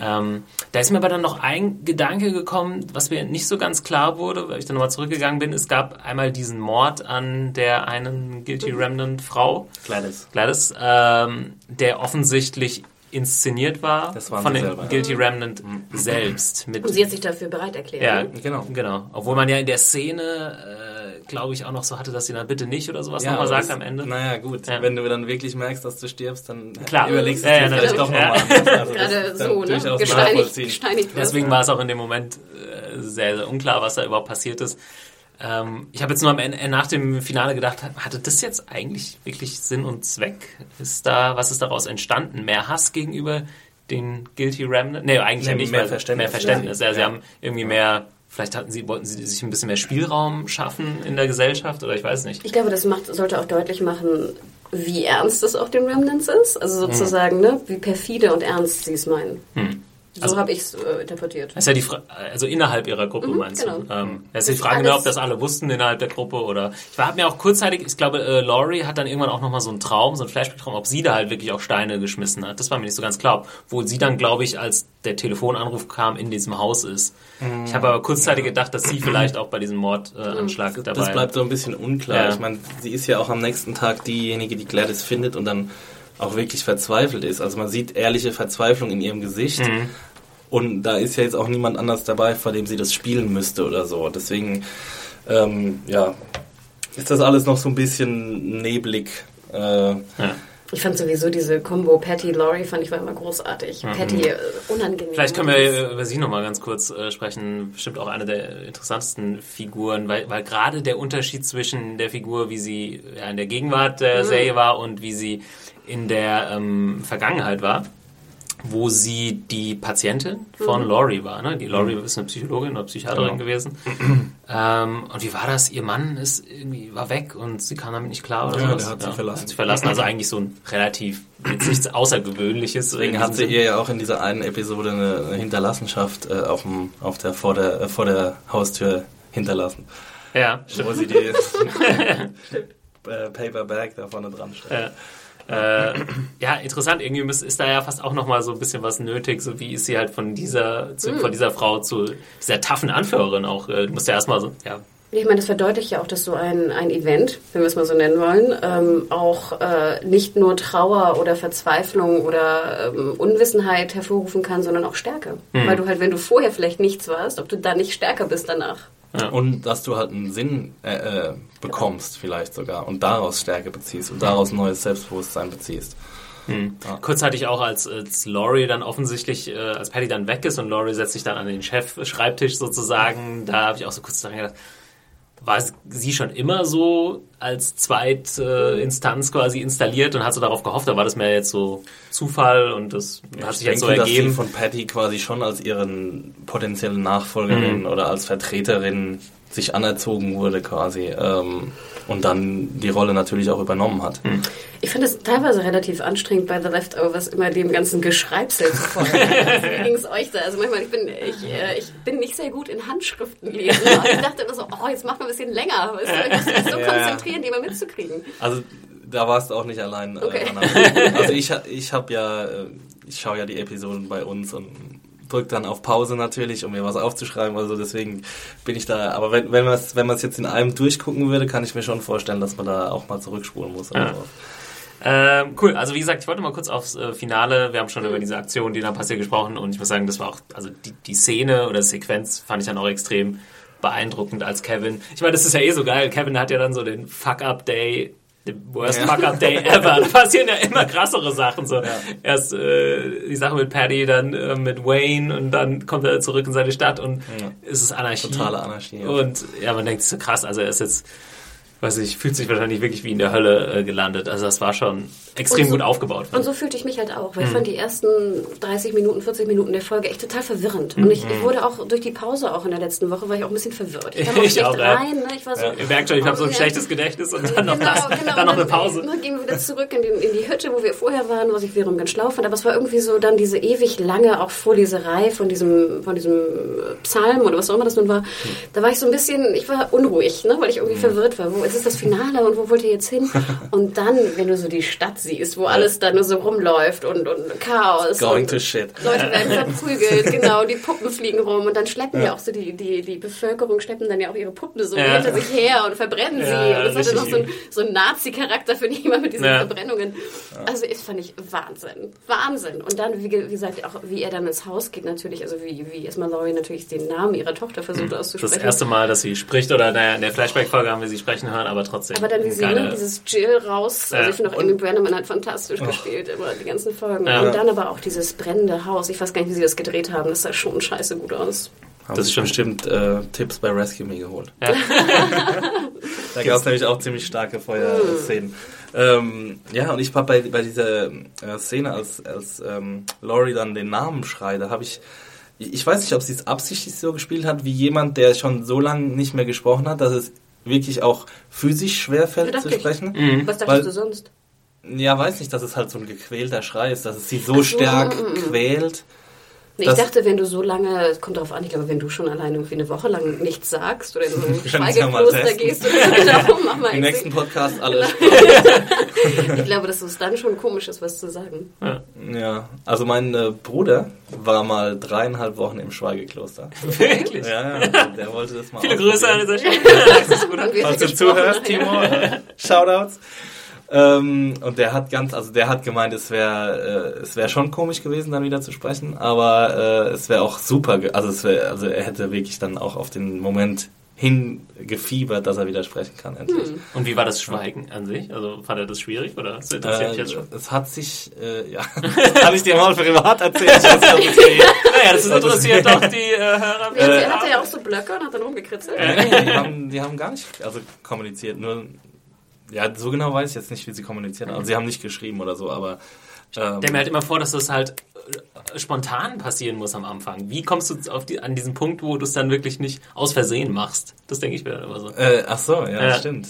Ähm, da ist mir aber dann noch ein Gedanke gekommen, was mir nicht so ganz klar wurde, weil ich dann nochmal zurückgegangen bin. Es gab einmal diesen Mord an der einen Guilty Remnant Frau, Gladys. Gladys, ähm, der offensichtlich inszeniert war Das waren von den selber, ja. Guilty Remnant selbst. Mit, Und sie hat sich dafür bereit erklärt. ja, ne? Genau. genau. Obwohl man ja in der Szene, äh, glaube ich, auch noch so hatte, dass sie dann bitte nicht oder sowas nochmal aber sagt am Ende. Naja, gut. Ja. Wenn du dann wirklich merkst, dass du stirbst, dann Klar. überlegst du Ja, dir ja, vielleicht doch nochmal. Also das Gerade so, ne? durchaus Gesteinigt. Deswegen war es auch in dem Moment äh, sehr, sehr unklar, was da überhaupt passiert ist. Ähm, ich habe jetzt nur am Ende, nach dem Finale gedacht, hatte das jetzt eigentlich wirklich Sinn und Zweck? Ist da, was ist daraus entstanden? Mehr Hass gegenüber den Guilty Remnant? Nee, eigentlich Nee, ja nicht. mehr Verständnis. Mehr Verständnis. Ja, sie Ja. haben irgendwie mehr, vielleicht hatten sie, wollten sie sich ein bisschen mehr Spielraum schaffen in der Gesellschaft oder ich weiß nicht. Ich glaube, das macht, sollte auch deutlich machen, wie ernst es auch den Remnants ist. Also sozusagen, ne, wie perfide und ernst sie es meinen. So Also- habe ich es äh, interpretiert. Ist ja die Fra also innerhalb ihrer Gruppe meinst genau. du? Ähm, das ist die Frage, ist ne, ob das alle wussten innerhalb der Gruppe oder. Ich habe mir auch kurzzeitig, ich glaube, äh, Laurie hat dann irgendwann auch nochmal so einen Traum, so einen Flashback-Traum, ob sie da halt wirklich auch Steine geschmissen hat. Das war mir nicht so ganz klar. Wo sie dann, glaube ich, als der Telefonanruf kam, in diesem Haus ist. Ich habe aber kurzzeitig gedacht, dass sie vielleicht auch bei diesem Mordanschlag äh, Anschlag dabei Das bleibt so ein bisschen unklar. Ja. Ich meine, sie ist ja auch am nächsten Tag diejenige, die Gladys findet und dann auch wirklich verzweifelt ist. Also man sieht ehrliche Verzweiflung in ihrem Gesicht. Mhm. Und da ist ja jetzt auch niemand anders dabei, vor dem sie das spielen müsste oder so. Deswegen, ähm, ja, ist das alles noch so ein bisschen neblig. Äh, Ja. Ich fand sowieso diese Combo Patty Laurie fand ich war immer großartig. Patty äh, unangenehm. Mhm. Vielleicht können wir äh, über sie nochmal ganz kurz äh, sprechen. Bestimmt auch eine der interessantesten Figuren, weil, weil gerade der Unterschied zwischen der Figur, wie sie ja, in der Gegenwart der Serie war und wie sie in der ähm, Vergangenheit war, wo sie die Patientin von Laurie war. Ne? Die Laurie ist eine Psychologin oder Psychiaterin gewesen. ähm, und wie war das? Ihr Mann ist irgendwie war weg und sie kam damit nicht klar oder Ja, sowas? der hat sie verlassen. Hat sie verlassen. Also eigentlich so ein relativ jetzt nichts Außergewöhnliches. Deswegen hat sie ihr ja auch in dieser einen Episode eine Hinterlassenschaft äh, auf, dem, auf der, vor, der, äh, vor der Haustür hinterlassen. Ja, Wo sie die äh, Paper Bag da vorne dran steht. Ja. Äh, ja, interessant. Irgendwie ist da ja fast auch noch mal so ein bisschen was nötig. So wie ist sie halt von dieser, zu, von dieser Frau zu dieser taffen Anführerin auch. Äh, Du musst ja erstmal so, ja. Ich meine, das verdeutlicht ja auch, dass so ein, ein Event, wenn wir es mal so nennen wollen, ähm, auch äh, nicht nur Trauer oder Verzweiflung oder ähm, Unwissenheit hervorrufen kann, sondern auch Stärke. Weil du halt, wenn du vorher vielleicht nichts warst, ob du dann nicht stärker bist danach. Und dass du halt einen Sinn äh, äh, bekommst, vielleicht sogar, und daraus Stärke beziehst und daraus neues Selbstbewusstsein beziehst. Kurzzeitig auch, als, als Laurie dann offensichtlich, äh, als Patty dann weg ist und Laurie setzt sich dann an den Chef-Schreibtisch sozusagen, da habe ich auch so kurz daran gedacht, war sie schon immer so als Zweitinstanz quasi installiert und hat so darauf gehofft, da war das mehr jetzt so Zufall und das hat sich jetzt so denke, dass sie ergeben. von Patty quasi schon als ihren potenziellen Nachfolgerin Mhm. oder als Vertreterin sich anerzogen wurde quasi ähm, und dann die Rolle natürlich auch übernommen hat. Mhm. Ich finde es teilweise relativ anstrengend bei The Leftovers immer dem ganzen Geschreibsel zu folgen. Also, Wie ging es euch da? Also manchmal, ich bin, ich, äh, ich bin nicht sehr gut in Handschriften lesen. Und ich dachte immer so, oh, jetzt macht man ein bisschen länger. Weißt du? Ich muss mich so Ja. konzentrieren, die mal mitzukriegen. Also da warst du auch nicht allein. äh, Okay. Anna. Also ich, ha- ich habe ja, äh, ich schaue ja die Episoden bei uns und drück dann auf Pause natürlich, um mir was aufzuschreiben. Also deswegen bin ich da. Aber wenn, wenn man es wenn man's jetzt in einem durchgucken würde, kann ich mir schon vorstellen, dass man da auch mal zurückspulen muss. Ja. Also, Ähm, cool, also wie gesagt, ich wollte mal kurz aufs äh, Finale, wir haben schon über diese Aktion, die da passiert, gesprochen und ich muss sagen, das war auch, also die, die Szene oder Sequenz fand ich dann auch extrem beeindruckend als Kevin. Ich meine, das ist ja eh so geil, Kevin hat ja dann so den Fuck-Up-Day, den worst Ja. Fuck-Up-Day ever. Da passieren ja immer krassere Sachen, so. Erst äh, die Sache mit Paddy, dann äh, mit Wayne und dann kommt er zurück in seine Stadt und es ist Anarchie. Totale Anarchie, ja. Und ja, man denkt, so krass, also er ist jetzt weiß ich, fühlt sich wahrscheinlich wirklich wie in der Hölle äh, gelandet. Also das war schon extrem so- gut aufgebaut. Und so fühlte ich mich halt auch, weil ich Mhm. fand die ersten 30 Minuten, 40 Minuten der Folge echt total verwirrend. Und ich, ich wurde auch durch die Pause auch in der letzten Woche, war ich auch ein bisschen verwirrt. Ich kam auch Ich schlecht auch, ja. rein. Ne? Ich war so, Ihr merkt schon, ich habe so ein ja. schlechtes Gedächtnis und dann noch, genau, das, genau. dann noch eine Pause. Dann gehen wir wieder zurück in, den, in die Hütte, wo wir vorher waren, was ich wiederum ganz schlau fand. Aber es war irgendwie so dann diese ewig lange auch Vorleserei von diesem, von diesem äh, Psalm oder was auch immer das nun war. Da war ich so ein bisschen, ich war unruhig, ne? weil ich irgendwie verwirrt war. Wo ist das Finale und wo wollt ihr jetzt hin? Und dann, wenn du so die Stadt siehst, wo alles da nur so rumläuft und, und Chaos. Going und to shit. Leute werden verprügelt, genau, die Puppen fliegen rum und dann schleppen ja, auch so die, die, die Bevölkerung schleppen dann ja auch ihre Puppen so Ja. hinter sich her und verbrennen sie. Ja, und das hatte noch so, ein, richtig. so einen Nazi-Charakter, finde ich immer mit diesen Ja. Verbrennungen. Also das fand ich Wahnsinn. Wahnsinn. Und dann, wie, wie gesagt, auch wie er dann ins Haus geht natürlich, also wie, wie erstmal Laurie natürlich den Namen ihrer Tochter versucht Das auszusprechen. erste Mal, dass sie spricht, oder naja, in der Flashback-Folge haben wir sie sprechen hören, aber trotzdem. aber dann wie sie geile- dieses Jill raus, also Ja. ich finde auch Amy Brenneman hat fantastisch gespielt, immer die ganzen Folgen. Ja. Und dann aber auch dieses brennende Haus. Ich weiß gar nicht, wie sie das gedreht haben. Das sah schon scheiße gut aus. Haben Das sich stimmt. bestimmt äh, Tipps bei Rescue Me geholt. Ja. Da gab es nämlich auch ziemlich starke Feuerszenen. Ähm, ja, und ich war bei, bei dieser äh, Szene, als, als ähm, Laurie dann den Namen schreit, da habe ich, ich weiß nicht, ob sie es absichtlich so gespielt hat, wie jemand, der schon so lange nicht mehr gesprochen hat, dass es wirklich auch physisch schwerfällt Ja, zu sprechen. Mhm. Was dachtest Weil- du sonst? Ja, weiß nicht, dass es halt so ein gequälter Schrei ist, dass es sie so stark mm, quält. Nee, ich dachte, wenn du so lange, es kommt darauf an, ich glaube, wenn du schon alleine irgendwie eine Woche lang nichts sagst oder in so ein ja Schweigekloster gehst oder so, darum mach mal Im nächsten Podcast alle. Ich glaube, dass es dann schon komisch ist, was zu sagen. Ja, also mein äh, Bruder war mal dreieinhalb Wochen im Schweigekloster. Wirklich? Ja, ja, der wollte das mal Viele Grüße an dieser Stelle. Falls du zuhörst, ja. Timo, äh, Shoutouts. Ähm, und der hat ganz, also der hat gemeint, es wäre, äh, es wäre schon komisch gewesen, dann wieder zu sprechen, aber äh, es wäre auch super, also es wäre, also er hätte wirklich dann auch auf den Moment hingefiebert, dass er wieder sprechen kann, endlich. Und wie war das Schweigen an sich? Also fand er das schwierig oder das interessiert mich Äh, jetzt schon? es hat sich, äh, ja, kann ich dir mal privat erzählen? Geht. Naja, das interessiert doch die äh, Hörer. Ja, der hatte ja auch so Blöcke und hat dann rumgekritzelt. die, haben, die haben gar nicht also kommuniziert, nur ja, so genau weiß ich jetzt nicht, wie sie kommuniziert. Also sie haben nicht geschrieben oder so, aber ähm, Der mir halt immer vor, dass das halt äh, spontan passieren muss am Anfang. Wie kommst du auf die, an diesen Punkt, wo du es dann wirklich nicht aus Versehen machst? Das denke ich mir dann immer so. Äh, ach so, ja, Ja. stimmt.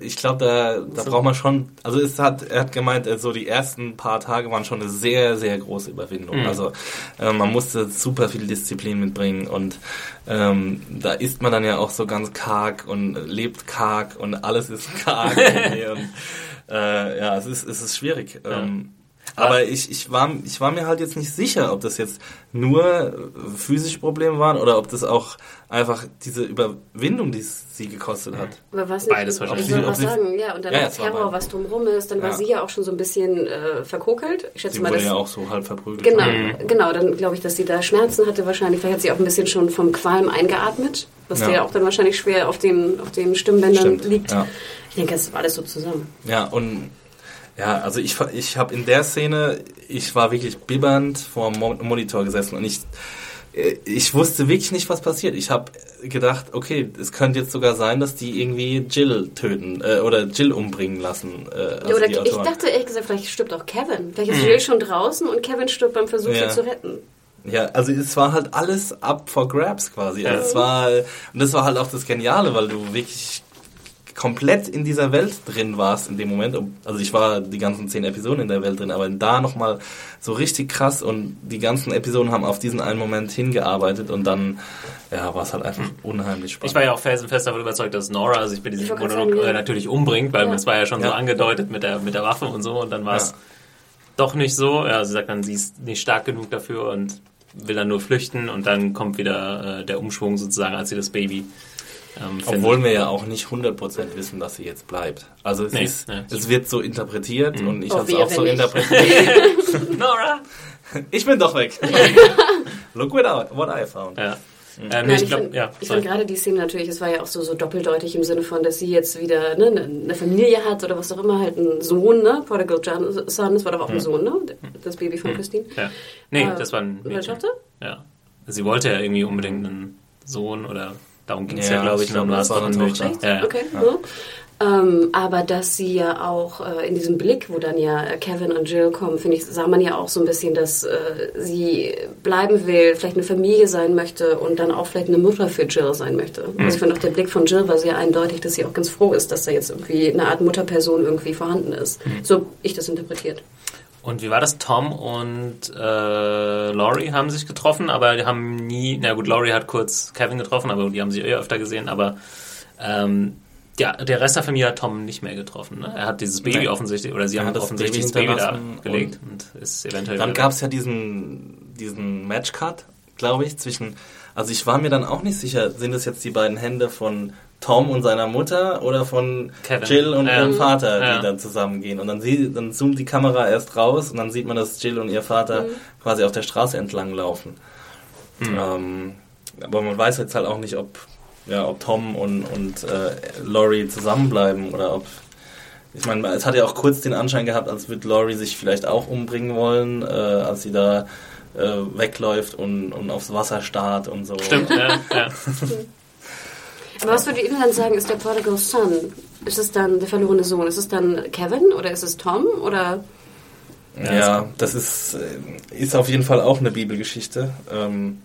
Ich glaube, da, da braucht man schon, also es hat, er hat gemeint, so die ersten paar Tage waren schon eine sehr, sehr große Überwindung. Mhm. Also äh, man musste super viel Disziplin mitbringen und ähm, da isst man dann ja auch so ganz karg und lebt karg und alles ist karg. und, äh, ja, es ist, es ist schwierig. Ähm, aber ich, ich, war, ich war mir halt jetzt nicht sicher, ob das jetzt nur äh, physische Probleme waren oder ob das auch einfach diese Überwindung, die es sie gekostet hat. Aber was nicht, Beides wahrscheinlich. Ich was sie- sagen, ja, und dann Ja, war Terror, was drumherum ist, dann war Ja. sie ja auch schon so ein bisschen äh, verkokelt. Ich schätze Sie mal, wurde dass ja auch so halb verprügelt. Genau, Mhm. genau. Dann glaube ich, dass sie da Schmerzen hatte wahrscheinlich. Vielleicht hat sie auch ein bisschen schon vom Qualm eingeatmet, was Ja. ja auch dann wahrscheinlich schwer auf den, auf den Stimmbändern Stimmt, liegt. ja. Ich denke, das war alles so zusammen. Ja, und ja, also ich, ich habe in der Szene, ich war wirklich bibbernd vor dem Mo- Monitor gesessen und ich, äh, ich wusste wirklich nicht, was passiert. Ich habe gedacht, okay, es könnte jetzt sogar sein, dass die irgendwie Jill töten äh, oder Jill umbringen lassen. Äh, also Ja, oder ich Autoren. dachte ehrlich gesagt, vielleicht stirbt auch Kevin. Vielleicht ist Jill schon draußen und Kevin stirbt beim Versuch, Ja. sie zu retten. Ja, also es war halt alles up for grabs quasi. Also es war und das war halt auch das Geniale, weil du wirklich komplett in dieser Welt drin warst in dem Moment. Also ich war die ganzen zehn Episoden in der Welt drin, aber da nochmal so richtig krass und die ganzen Episoden haben auf diesen einen Moment hingearbeitet und dann ja, war es halt einfach unheimlich spannend. Ich war ja auch felsenfest davon überzeugt, dass Nora sich bei diesem Ich wollte gerade Monolog äh, natürlich umbringt, weil Ja. es war ja schon so Ja. angedeutet mit der, mit der Waffe und so und dann war es Ja. doch nicht so. Ja, sie sagt dann, sie ist nicht stark genug dafür und will dann nur flüchten und dann kommt wieder äh, der Umschwung sozusagen, als sie das Baby ähm. Obwohl wir ja auch nicht 100% wissen, dass sie jetzt bleibt. Also es, Nee, ist, nee. es wird so interpretiert und ich Oh, habe es auch so nicht. interpretiert. Nora! ich bin doch weg. Look what I, what I found. Ja. Mhm. Ähm, Nein, ich ich fand, ja. ich gerade die Szene natürlich, es war ja auch so, so doppeldeutig im Sinne von, dass sie jetzt wieder ne, ne, eine Familie hat oder was auch immer, halt einen Sohn, ne? Prodigal John- Son, das war doch auch ein Sohn, ne? Das Baby von Christine. Ja. Nee, Äh, das war ein Mädchen. Tochter? Ja. Sie wollte ja irgendwie unbedingt einen Sohn oder darum ging es ja, Ja, glaube ich, ich glaub, und dann war ein Mädchen. Tochter. Ja, ja. Okay. Ja. Ähm, aber dass sie ja auch äh, in diesem Blick, wo dann ja äh, Kevin und Jill kommen, finde ich, sah man ja auch so ein bisschen, dass äh, sie bleiben will, vielleicht eine Familie sein möchte und dann auch vielleicht eine Mutter für Jill sein möchte. Mhm. Also ich fand auch der Blick von Jill war sehr eindeutig, dass sie auch ganz froh ist, dass da jetzt irgendwie eine Art Mutterperson irgendwie vorhanden ist. Mhm. So ich das interpretiert. Und wie war das? Tom und äh, Laurie haben sich getroffen, aber die haben nie, na gut, Laurie hat kurz Kevin getroffen, aber die haben sich eher öfter gesehen, aber ähm, ja, der Rest der Familie hat Tom nicht mehr getroffen. Ne? Er hat dieses Baby Nee. offensichtlich, oder sie Er haben das offensichtlich Baby das Baby da gelegt und, ist eventuell Dann gab es ja diesen, diesen Matchcut, glaube ich, zwischen. Also ich war mir dann auch nicht sicher, sind es jetzt die beiden Hände von Tom und seiner Mutter oder von Kevin. Jill und Ja. ihrem Vater, die Ja. dann zusammengehen. Und dann, sie, dann zoomt die Kamera erst raus und dann sieht man, dass Jill und ihr Vater quasi auf der Straße entlang laufen. Ähm, aber man weiß jetzt halt auch nicht, ob, ja, ob Tom und, und äh, Laurie zusammenbleiben oder ob. Ich meine, es hat ja auch kurz den Anschein gehabt, als würde Laurie sich vielleicht auch umbringen wollen, äh, als sie da äh, wegläuft und, und aufs Wasser starrt und so. Stimmt, ja, ja. Aber was würdet ihr dann sagen, ist der Prodigal Son? Ist es dann der verlorene Sohn? Ist es dann Kevin oder ist es Tom? Oder Ja, das ist, äh, ist auf jeden Fall auch eine Bibelgeschichte. Ähm,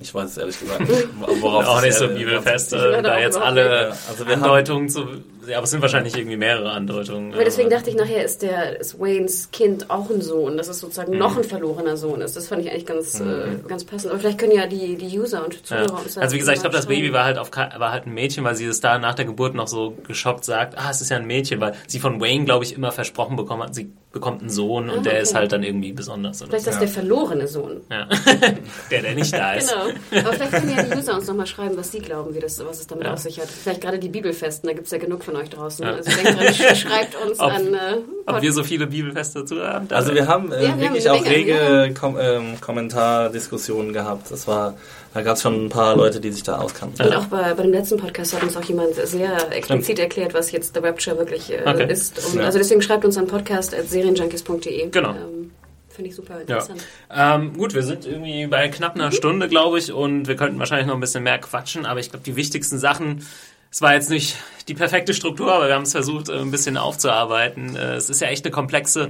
ich weiß es ehrlich gesagt nicht, worauf auch nicht so äh, bibelfest, äh, da jetzt alle. Also Andeutungen zu aber es sind wahrscheinlich irgendwie mehrere Andeutungen. Aber deswegen aber- dachte ich nachher, ist der ist Waynes Kind auch ein Sohn, dass es sozusagen noch ein verlorener Sohn ist. Das fand ich eigentlich ganz, äh, ganz passend. Aber vielleicht können ja die, die User und Ja. Zuhörer uns Also wie gesagt, ich glaube, das. Baby war halt auf war halt ein Mädchen, weil sie es da nach der Geburt noch so geschockt sagt, ah, es ist ja ein Mädchen, weil sie von Wayne, glaube ich, immer versprochen bekommen hat, sie bekommt einen Sohn und Ah, der okay. ist halt dann irgendwie besonders. Vielleicht so. ist das der verlorene Sohn. ja. der, der nicht da ist. Genau. Aber vielleicht können ja die User uns nochmal schreiben, was sie glauben, wie das, was es damit Ja. auf sich hat. Vielleicht gerade die Bibelfesten, da gibt es ja genug von euch draußen. Ja. Also denkt dran, sch- schreibt uns Ob- an. Äh, Ob wir so viele Bibelfeste dazu haben? Also wir haben äh, Ja, wir haben wirklich eine auch rege Kom ähm, Kommentardiskussionen gehabt. Das war, da gab es schon ein paar Leute, die sich da auskannten. Und auch bei, bei dem letzten Podcast hat uns auch jemand sehr explizit erklärt, was jetzt The Rapture wirklich äh, Okay. ist. Und Ja. Also deswegen schreibt uns an podcast.serienjunkies.de. Genau. Ähm, Finde ich super Ja. interessant. Ähm, gut, wir sind irgendwie bei knapp einer Stunde, glaube ich, und wir könnten wahrscheinlich noch ein bisschen mehr quatschen, aber ich glaube, die wichtigsten Sachen, es war jetzt nicht die perfekte Struktur, aber wir haben es versucht, äh, ein bisschen aufzuarbeiten. Äh, Es ist ja echt eine komplexe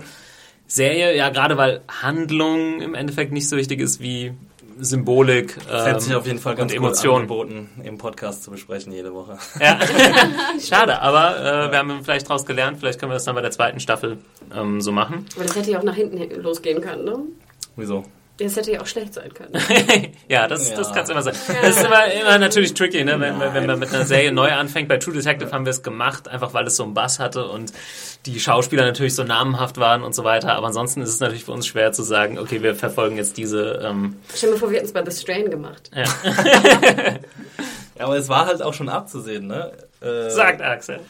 Serie, ja, gerade weil Handlung im Endeffekt nicht so wichtig ist wie Symbolik ähm, sich auf jeden Fall ganz und gut Emotionen. angeboten, im Podcast zu besprechen jede Woche. Ja. Schade, aber äh, wir haben vielleicht daraus gelernt, vielleicht können wir das dann bei der zweiten Staffel ähm, so machen. Aber das hätte ja auch nach hinten hin- losgehen können, ne? Wieso? Das hätte ja auch schlecht sein können. ja, das, das Ja. kann es immer sein. Das ist immer, immer natürlich tricky, ne? wenn, wenn man mit einer Serie neu anfängt. Bei True Detective haben wir es gemacht, einfach weil es so einen Bass hatte und die Schauspieler natürlich so namenhaft waren und so weiter. Aber ansonsten ist es natürlich für uns schwer zu sagen, okay, wir verfolgen jetzt diese. Ähm, Stell dir mal vor, wir hätten es bei The Strain gemacht. ja. Ja, aber es war halt auch schon abzusehen, ne? Äh, Sagt Axel.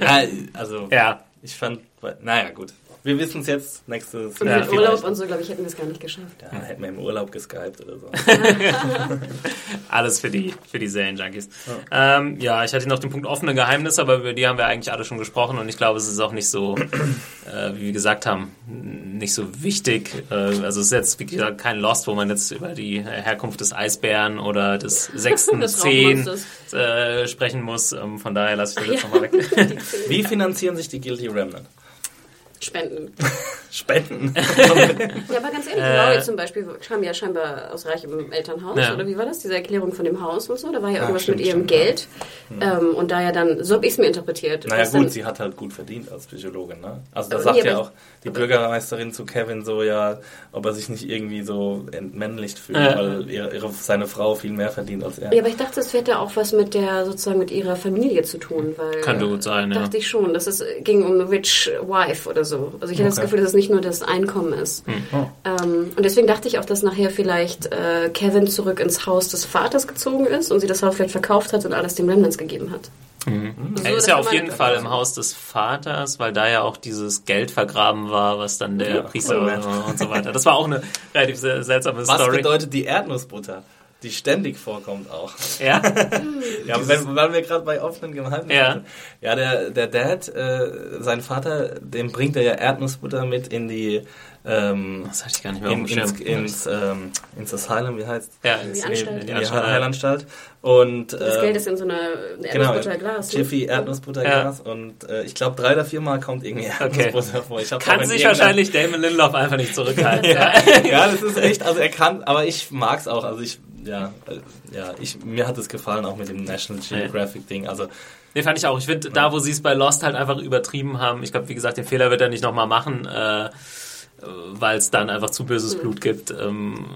Ja, also, Ja. ich fand, naja, gut. Wir wissen es jetzt, nächstes Und Ja, mit. Urlaub und so, glaube ich, hätten wir es gar nicht geschafft. Ja, hätten wir im Urlaub geskypt oder so. Alles für die, für die Serienjunkies. Ja. Ähm, ja, ich hatte noch den Punkt offene Geheimnisse, aber über die haben wir eigentlich alle schon gesprochen und ich glaube, es ist auch nicht so, äh, wie wir gesagt haben, nicht so wichtig. Äh, also es ist jetzt, wie gesagt, kein Lost, wo man jetzt über die Herkunft des Eisbären oder des sechsten Zehn äh, sprechen muss. Ähm, von daher lasse ich das jetzt nochmal weg. Wie finanzieren sich die Guilty Remnant? Spenden. Spenden. Ja, aber ganz ehrlich, Äh. Laurie zum Beispiel kam ja scheinbar aus reichem Elternhaus, Ja. oder wie war das? Diese Erklärung von dem Haus und so, da war ja irgendwas stimmt, mit ihrem stimmt, ja. Geld. Ähm, und da ja dann, so habe ich es mir interpretiert. Naja gut, dann- sie hat halt gut verdient als Psychologin, ne? Also da sagt ja auch die Bürgermeisterin zu Kevin so, ja, ob er sich nicht irgendwie so entmännlicht fühlt, Ja. weil ihre, ihre, seine Frau viel mehr verdient als er. Ja, aber ich dachte, es hätte auch was mit der, sozusagen mit ihrer Familie zu tun, weil. Könnte gut sein, ja. Dachte ich schon, dass es ging um eine Rich Wife oder so. Also ich hatte das Okay. Gefühl, dass es nicht nur das Einkommen ist. Hm. Ähm, und deswegen dachte ich auch, dass nachher vielleicht äh, Kevin zurück ins Haus des Vaters gezogen ist und sie das Haus vielleicht verkauft hat und alles den Remnants gegeben hat. So, Er ist ja auf jeden Fall im. Haus des Vaters, weil da ja auch dieses Geld vergraben war, was dann der Ja, Priester cool. äh, und so weiter. Das war auch eine relativ sel- seltsame Was Story. bedeutet die Erdnussbutter? Die ständig vorkommt auch. Ja? Ja, wenn, weil wir gerade bei offenen Geheimnissen Ja. sind. Ja, der, der Dad, äh, sein Vater, dem bringt er ja Erdnussbutter mit in die ähm, Das hatte ich gar nicht mehr auf in, dem ins, ins, ähm, ins Asylum, wie heißt ja, ins, Die Anstalt. in Die, die Anstalt. Heilanstalt. Und Das äh, Geld ist in so einer Genau, Erdnussbutterglas. ne? Jiffy Erdnussbutterglas und äh, ich glaube drei oder vier Mal kommt irgendwie Erdnussbutter vor. Ich Kann in sich wahrscheinlich Damon Lindelof einfach nicht zurückhalten. ja. ja, das ist echt, also er kann, aber ich mag's auch, also ich, ja, äh, ja, ich, mir hat es gefallen auch mit dem National Geographic Ding, also Nee, fand ich auch. Ich finde, da, wo sie es bei Lost halt einfach übertrieben haben, ich glaube, wie gesagt, den Fehler wird er nicht nochmal machen, äh, weil es dann einfach zu böses Blut gibt. Ähm,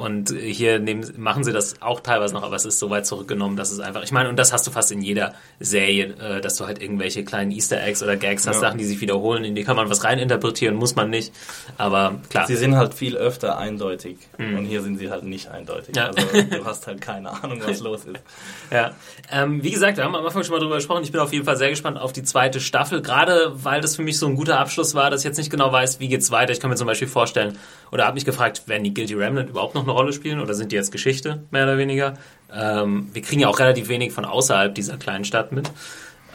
und hier nehmen, machen sie das auch teilweise noch, aber es ist so weit zurückgenommen, dass es einfach, ich meine, und das hast du fast in jeder Serie, äh, dass du halt irgendwelche kleinen Easter Eggs oder Gags hast, Ja. Sachen, die sich wiederholen, in die kann man was reininterpretieren, muss man nicht. Aber klar. sie sind halt viel öfter eindeutig und hier sind sie halt nicht eindeutig. Ja. Also du hast halt keine Ahnung, was los ist. Ja, ähm, wie gesagt, wir haben am Anfang schon mal drüber gesprochen. Ich bin auf jeden Fall sehr gespannt auf die zweite Staffel, gerade weil das für mich so ein guter Abschluss war, dass ich jetzt nicht genau weiß, wie geht's weiter. Ich kann mir zum Beispiel vorstellen, oder habe mich gefragt, werden die Guilty Remnant überhaupt noch eine Rolle spielen oder sind die jetzt Geschichte, mehr oder weniger? Ähm, wir kriegen ja auch relativ wenig von außerhalb dieser kleinen Stadt mit.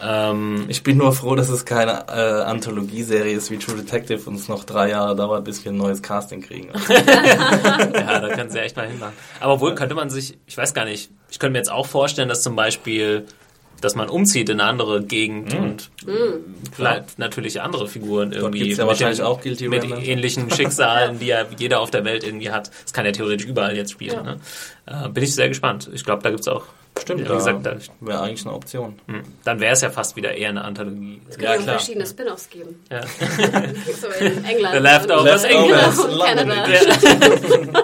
Ähm, Ich bin nur froh, dass es keine äh, Anthologieserie ist wie True Detective und es noch drei Jahre dauert, bis wir ein neues Casting kriegen. ja, da können sie echt mal hinmachen. Aber wohl könnte man sich, ich weiß gar nicht, ich könnte mir jetzt auch vorstellen, dass zum Beispiel, dass man umzieht in eine andere Gegend und vielleicht natürlich andere Figuren irgendwie ja mit, wahrscheinlich auch Guilty mit ähnlichen Schicksalen, die ja jeder auf der Welt irgendwie hat. Das kann ja theoretisch überall jetzt spielen. Ja. Ne? Äh, bin ich sehr gespannt. Ich glaube, da gibt's auch Stimmt, Wie da gesagt, da- wäre eigentlich eine Option. Hm. Dann wäre es ja fast wieder eher eine Anthologie. Es kann Ja, ja, klar. verschiedene Spin-offs geben. Ja. so in England. The Leftovers England. Genau, und Canada.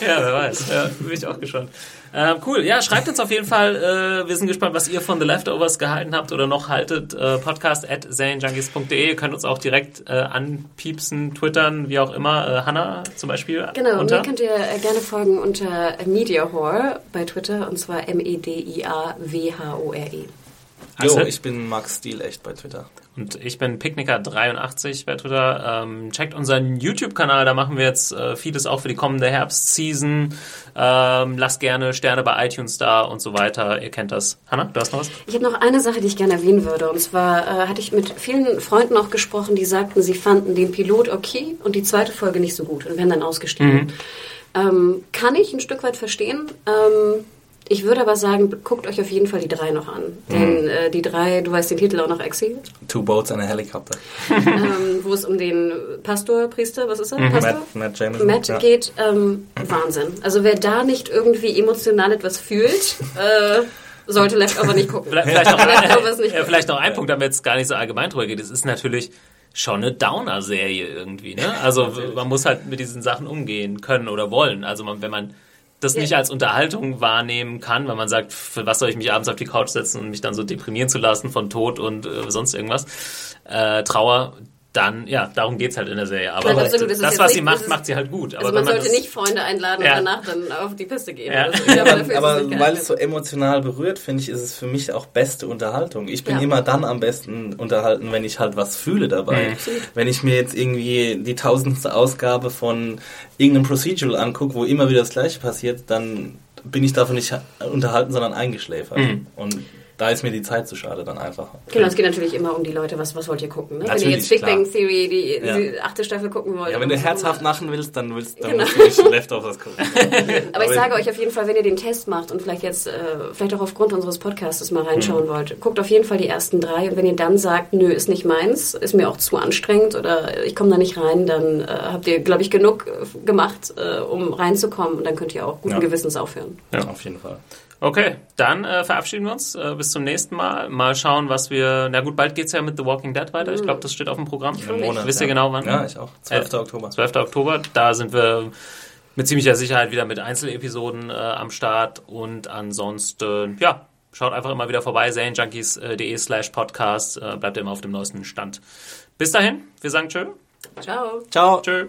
Ja, wer weiß. Ja, bin ich auch gespannt. Ähm, cool. Ja, schreibt uns auf jeden Fall. Äh, wir sind gespannt, was ihr von The Leftovers gehalten habt oder noch haltet. Äh, podcast at zanejunkies.de. Ihr könnt uns auch direkt äh, anpiepsen, twittern, wie auch immer. Äh, Hanna zum Beispiel. Genau, unter. mir könnt ihr äh, gerne folgen unter Mediahore bei Twitter und zwar M-E-D-I-A-W-H-O-R-E. Jo, Axel? ich bin Max Stiel echt bei Twitter. Und ich bin Picknicker83 bei Twitter. Ähm, checkt unseren YouTube-Kanal, da machen wir jetzt äh, vieles auch für die kommende Herbstseason. Ähm, lasst gerne Sterne bei iTunes da und so weiter. Ihr kennt das. Hanna, du hast noch was? Ich habe noch eine Sache, die ich gerne erwähnen würde. Und zwar äh, hatte ich mit vielen Freunden auch gesprochen, die sagten, sie fanden den Pilot okay und die zweite Folge nicht so gut und wären dann ausgestiegen. Ähm, kann ich ein Stück weit verstehen. Ähm, ich würde aber sagen, guckt euch auf jeden Fall die drei noch an. Denn äh, die drei, du weißt den Titel auch noch, Exi, Two Boats and a Helicopter. ähm, wo es um den Pastor, Priester, was ist er? Pastor? Matt, Matt Jameson. Matt ja. geht, ähm, Wahnsinn. Also wer da nicht irgendwie emotional etwas fühlt, äh, sollte Leftover nicht gucken. Vielleicht, noch, nicht äh, vielleicht noch ein Punkt, damit es gar nicht so allgemein drüber geht. Es ist natürlich schon eine Downer-Serie irgendwie. Ne? Also man muss halt mit diesen Sachen umgehen können oder wollen. Also man, wenn man das nicht als Unterhaltung wahrnehmen kann, weil man sagt, für was soll ich mich abends auf die Couch setzen und mich dann so deprimieren zu lassen von Tod und äh, sonst irgendwas, äh, Trauer, dann, ja, darum geht's halt in der Serie. Aber Nein, absolut, das was nicht- sie macht, ist- macht sie halt gut. Aber Also man wenn sollte das, nicht Freunde einladen Ja. und danach dann auf die Piste gehen. Ja. oder so. Ja, aber Aber weil es so emotional berührt, finde ich, ist es für mich auch beste Unterhaltung. Ich bin Ja. immer dann am besten unterhalten, wenn ich halt was fühle dabei. Wenn ich mir jetzt irgendwie die tausendste Ausgabe von irgendeinem Procedural angucke, wo immer wieder das Gleiche passiert, dann bin ich davon nicht unterhalten, sondern eingeschläfert. Und da ist mir die Zeit zu schade dann einfach. Genau, es geht natürlich immer um die Leute, was, was wollt ihr gucken. Ne? Wenn ihr jetzt Big klar. Bang Theory, die, Ja. die achte Staffel gucken wollt. Ja, wenn du herzhaft lachen willst, dann willst dann Genau. musst du nicht Leftovers gucken. Aber ich sage euch auf jeden Fall, wenn ihr den Test macht und vielleicht jetzt, äh, vielleicht auch aufgrund unseres Podcasts mal Mhm. reinschauen wollt, guckt auf jeden Fall die ersten drei und wenn ihr dann sagt, nö, ist nicht meins, ist mir auch zu anstrengend oder ich komme da nicht rein, dann äh, habt ihr, glaube ich, genug gemacht, äh, um reinzukommen und dann könnt ihr auch guten Ja. Gewissens aufhören. Ja. Auf jeden Fall. Okay, dann äh, verabschieden wir uns. Äh, bis zum nächsten Mal. Mal schauen, was wir. Na gut, bald geht's ja mit The Walking Dead weiter. Ich glaube, das steht auf dem Programm. Im Monat, Wisst ihr ja. genau wann? Ja, ich auch. 12. Äh, Oktober. 12. Oktober. Da sind wir mit ziemlicher Sicherheit wieder mit Einzelepisoden äh, am Start. Und ansonsten, ja, schaut einfach immer wieder vorbei. serienjunkies.de slash podcast. Äh, bleibt immer auf dem neuesten Stand. Bis dahin, wir sagen tschö. Ciao. Ciao. Tschö.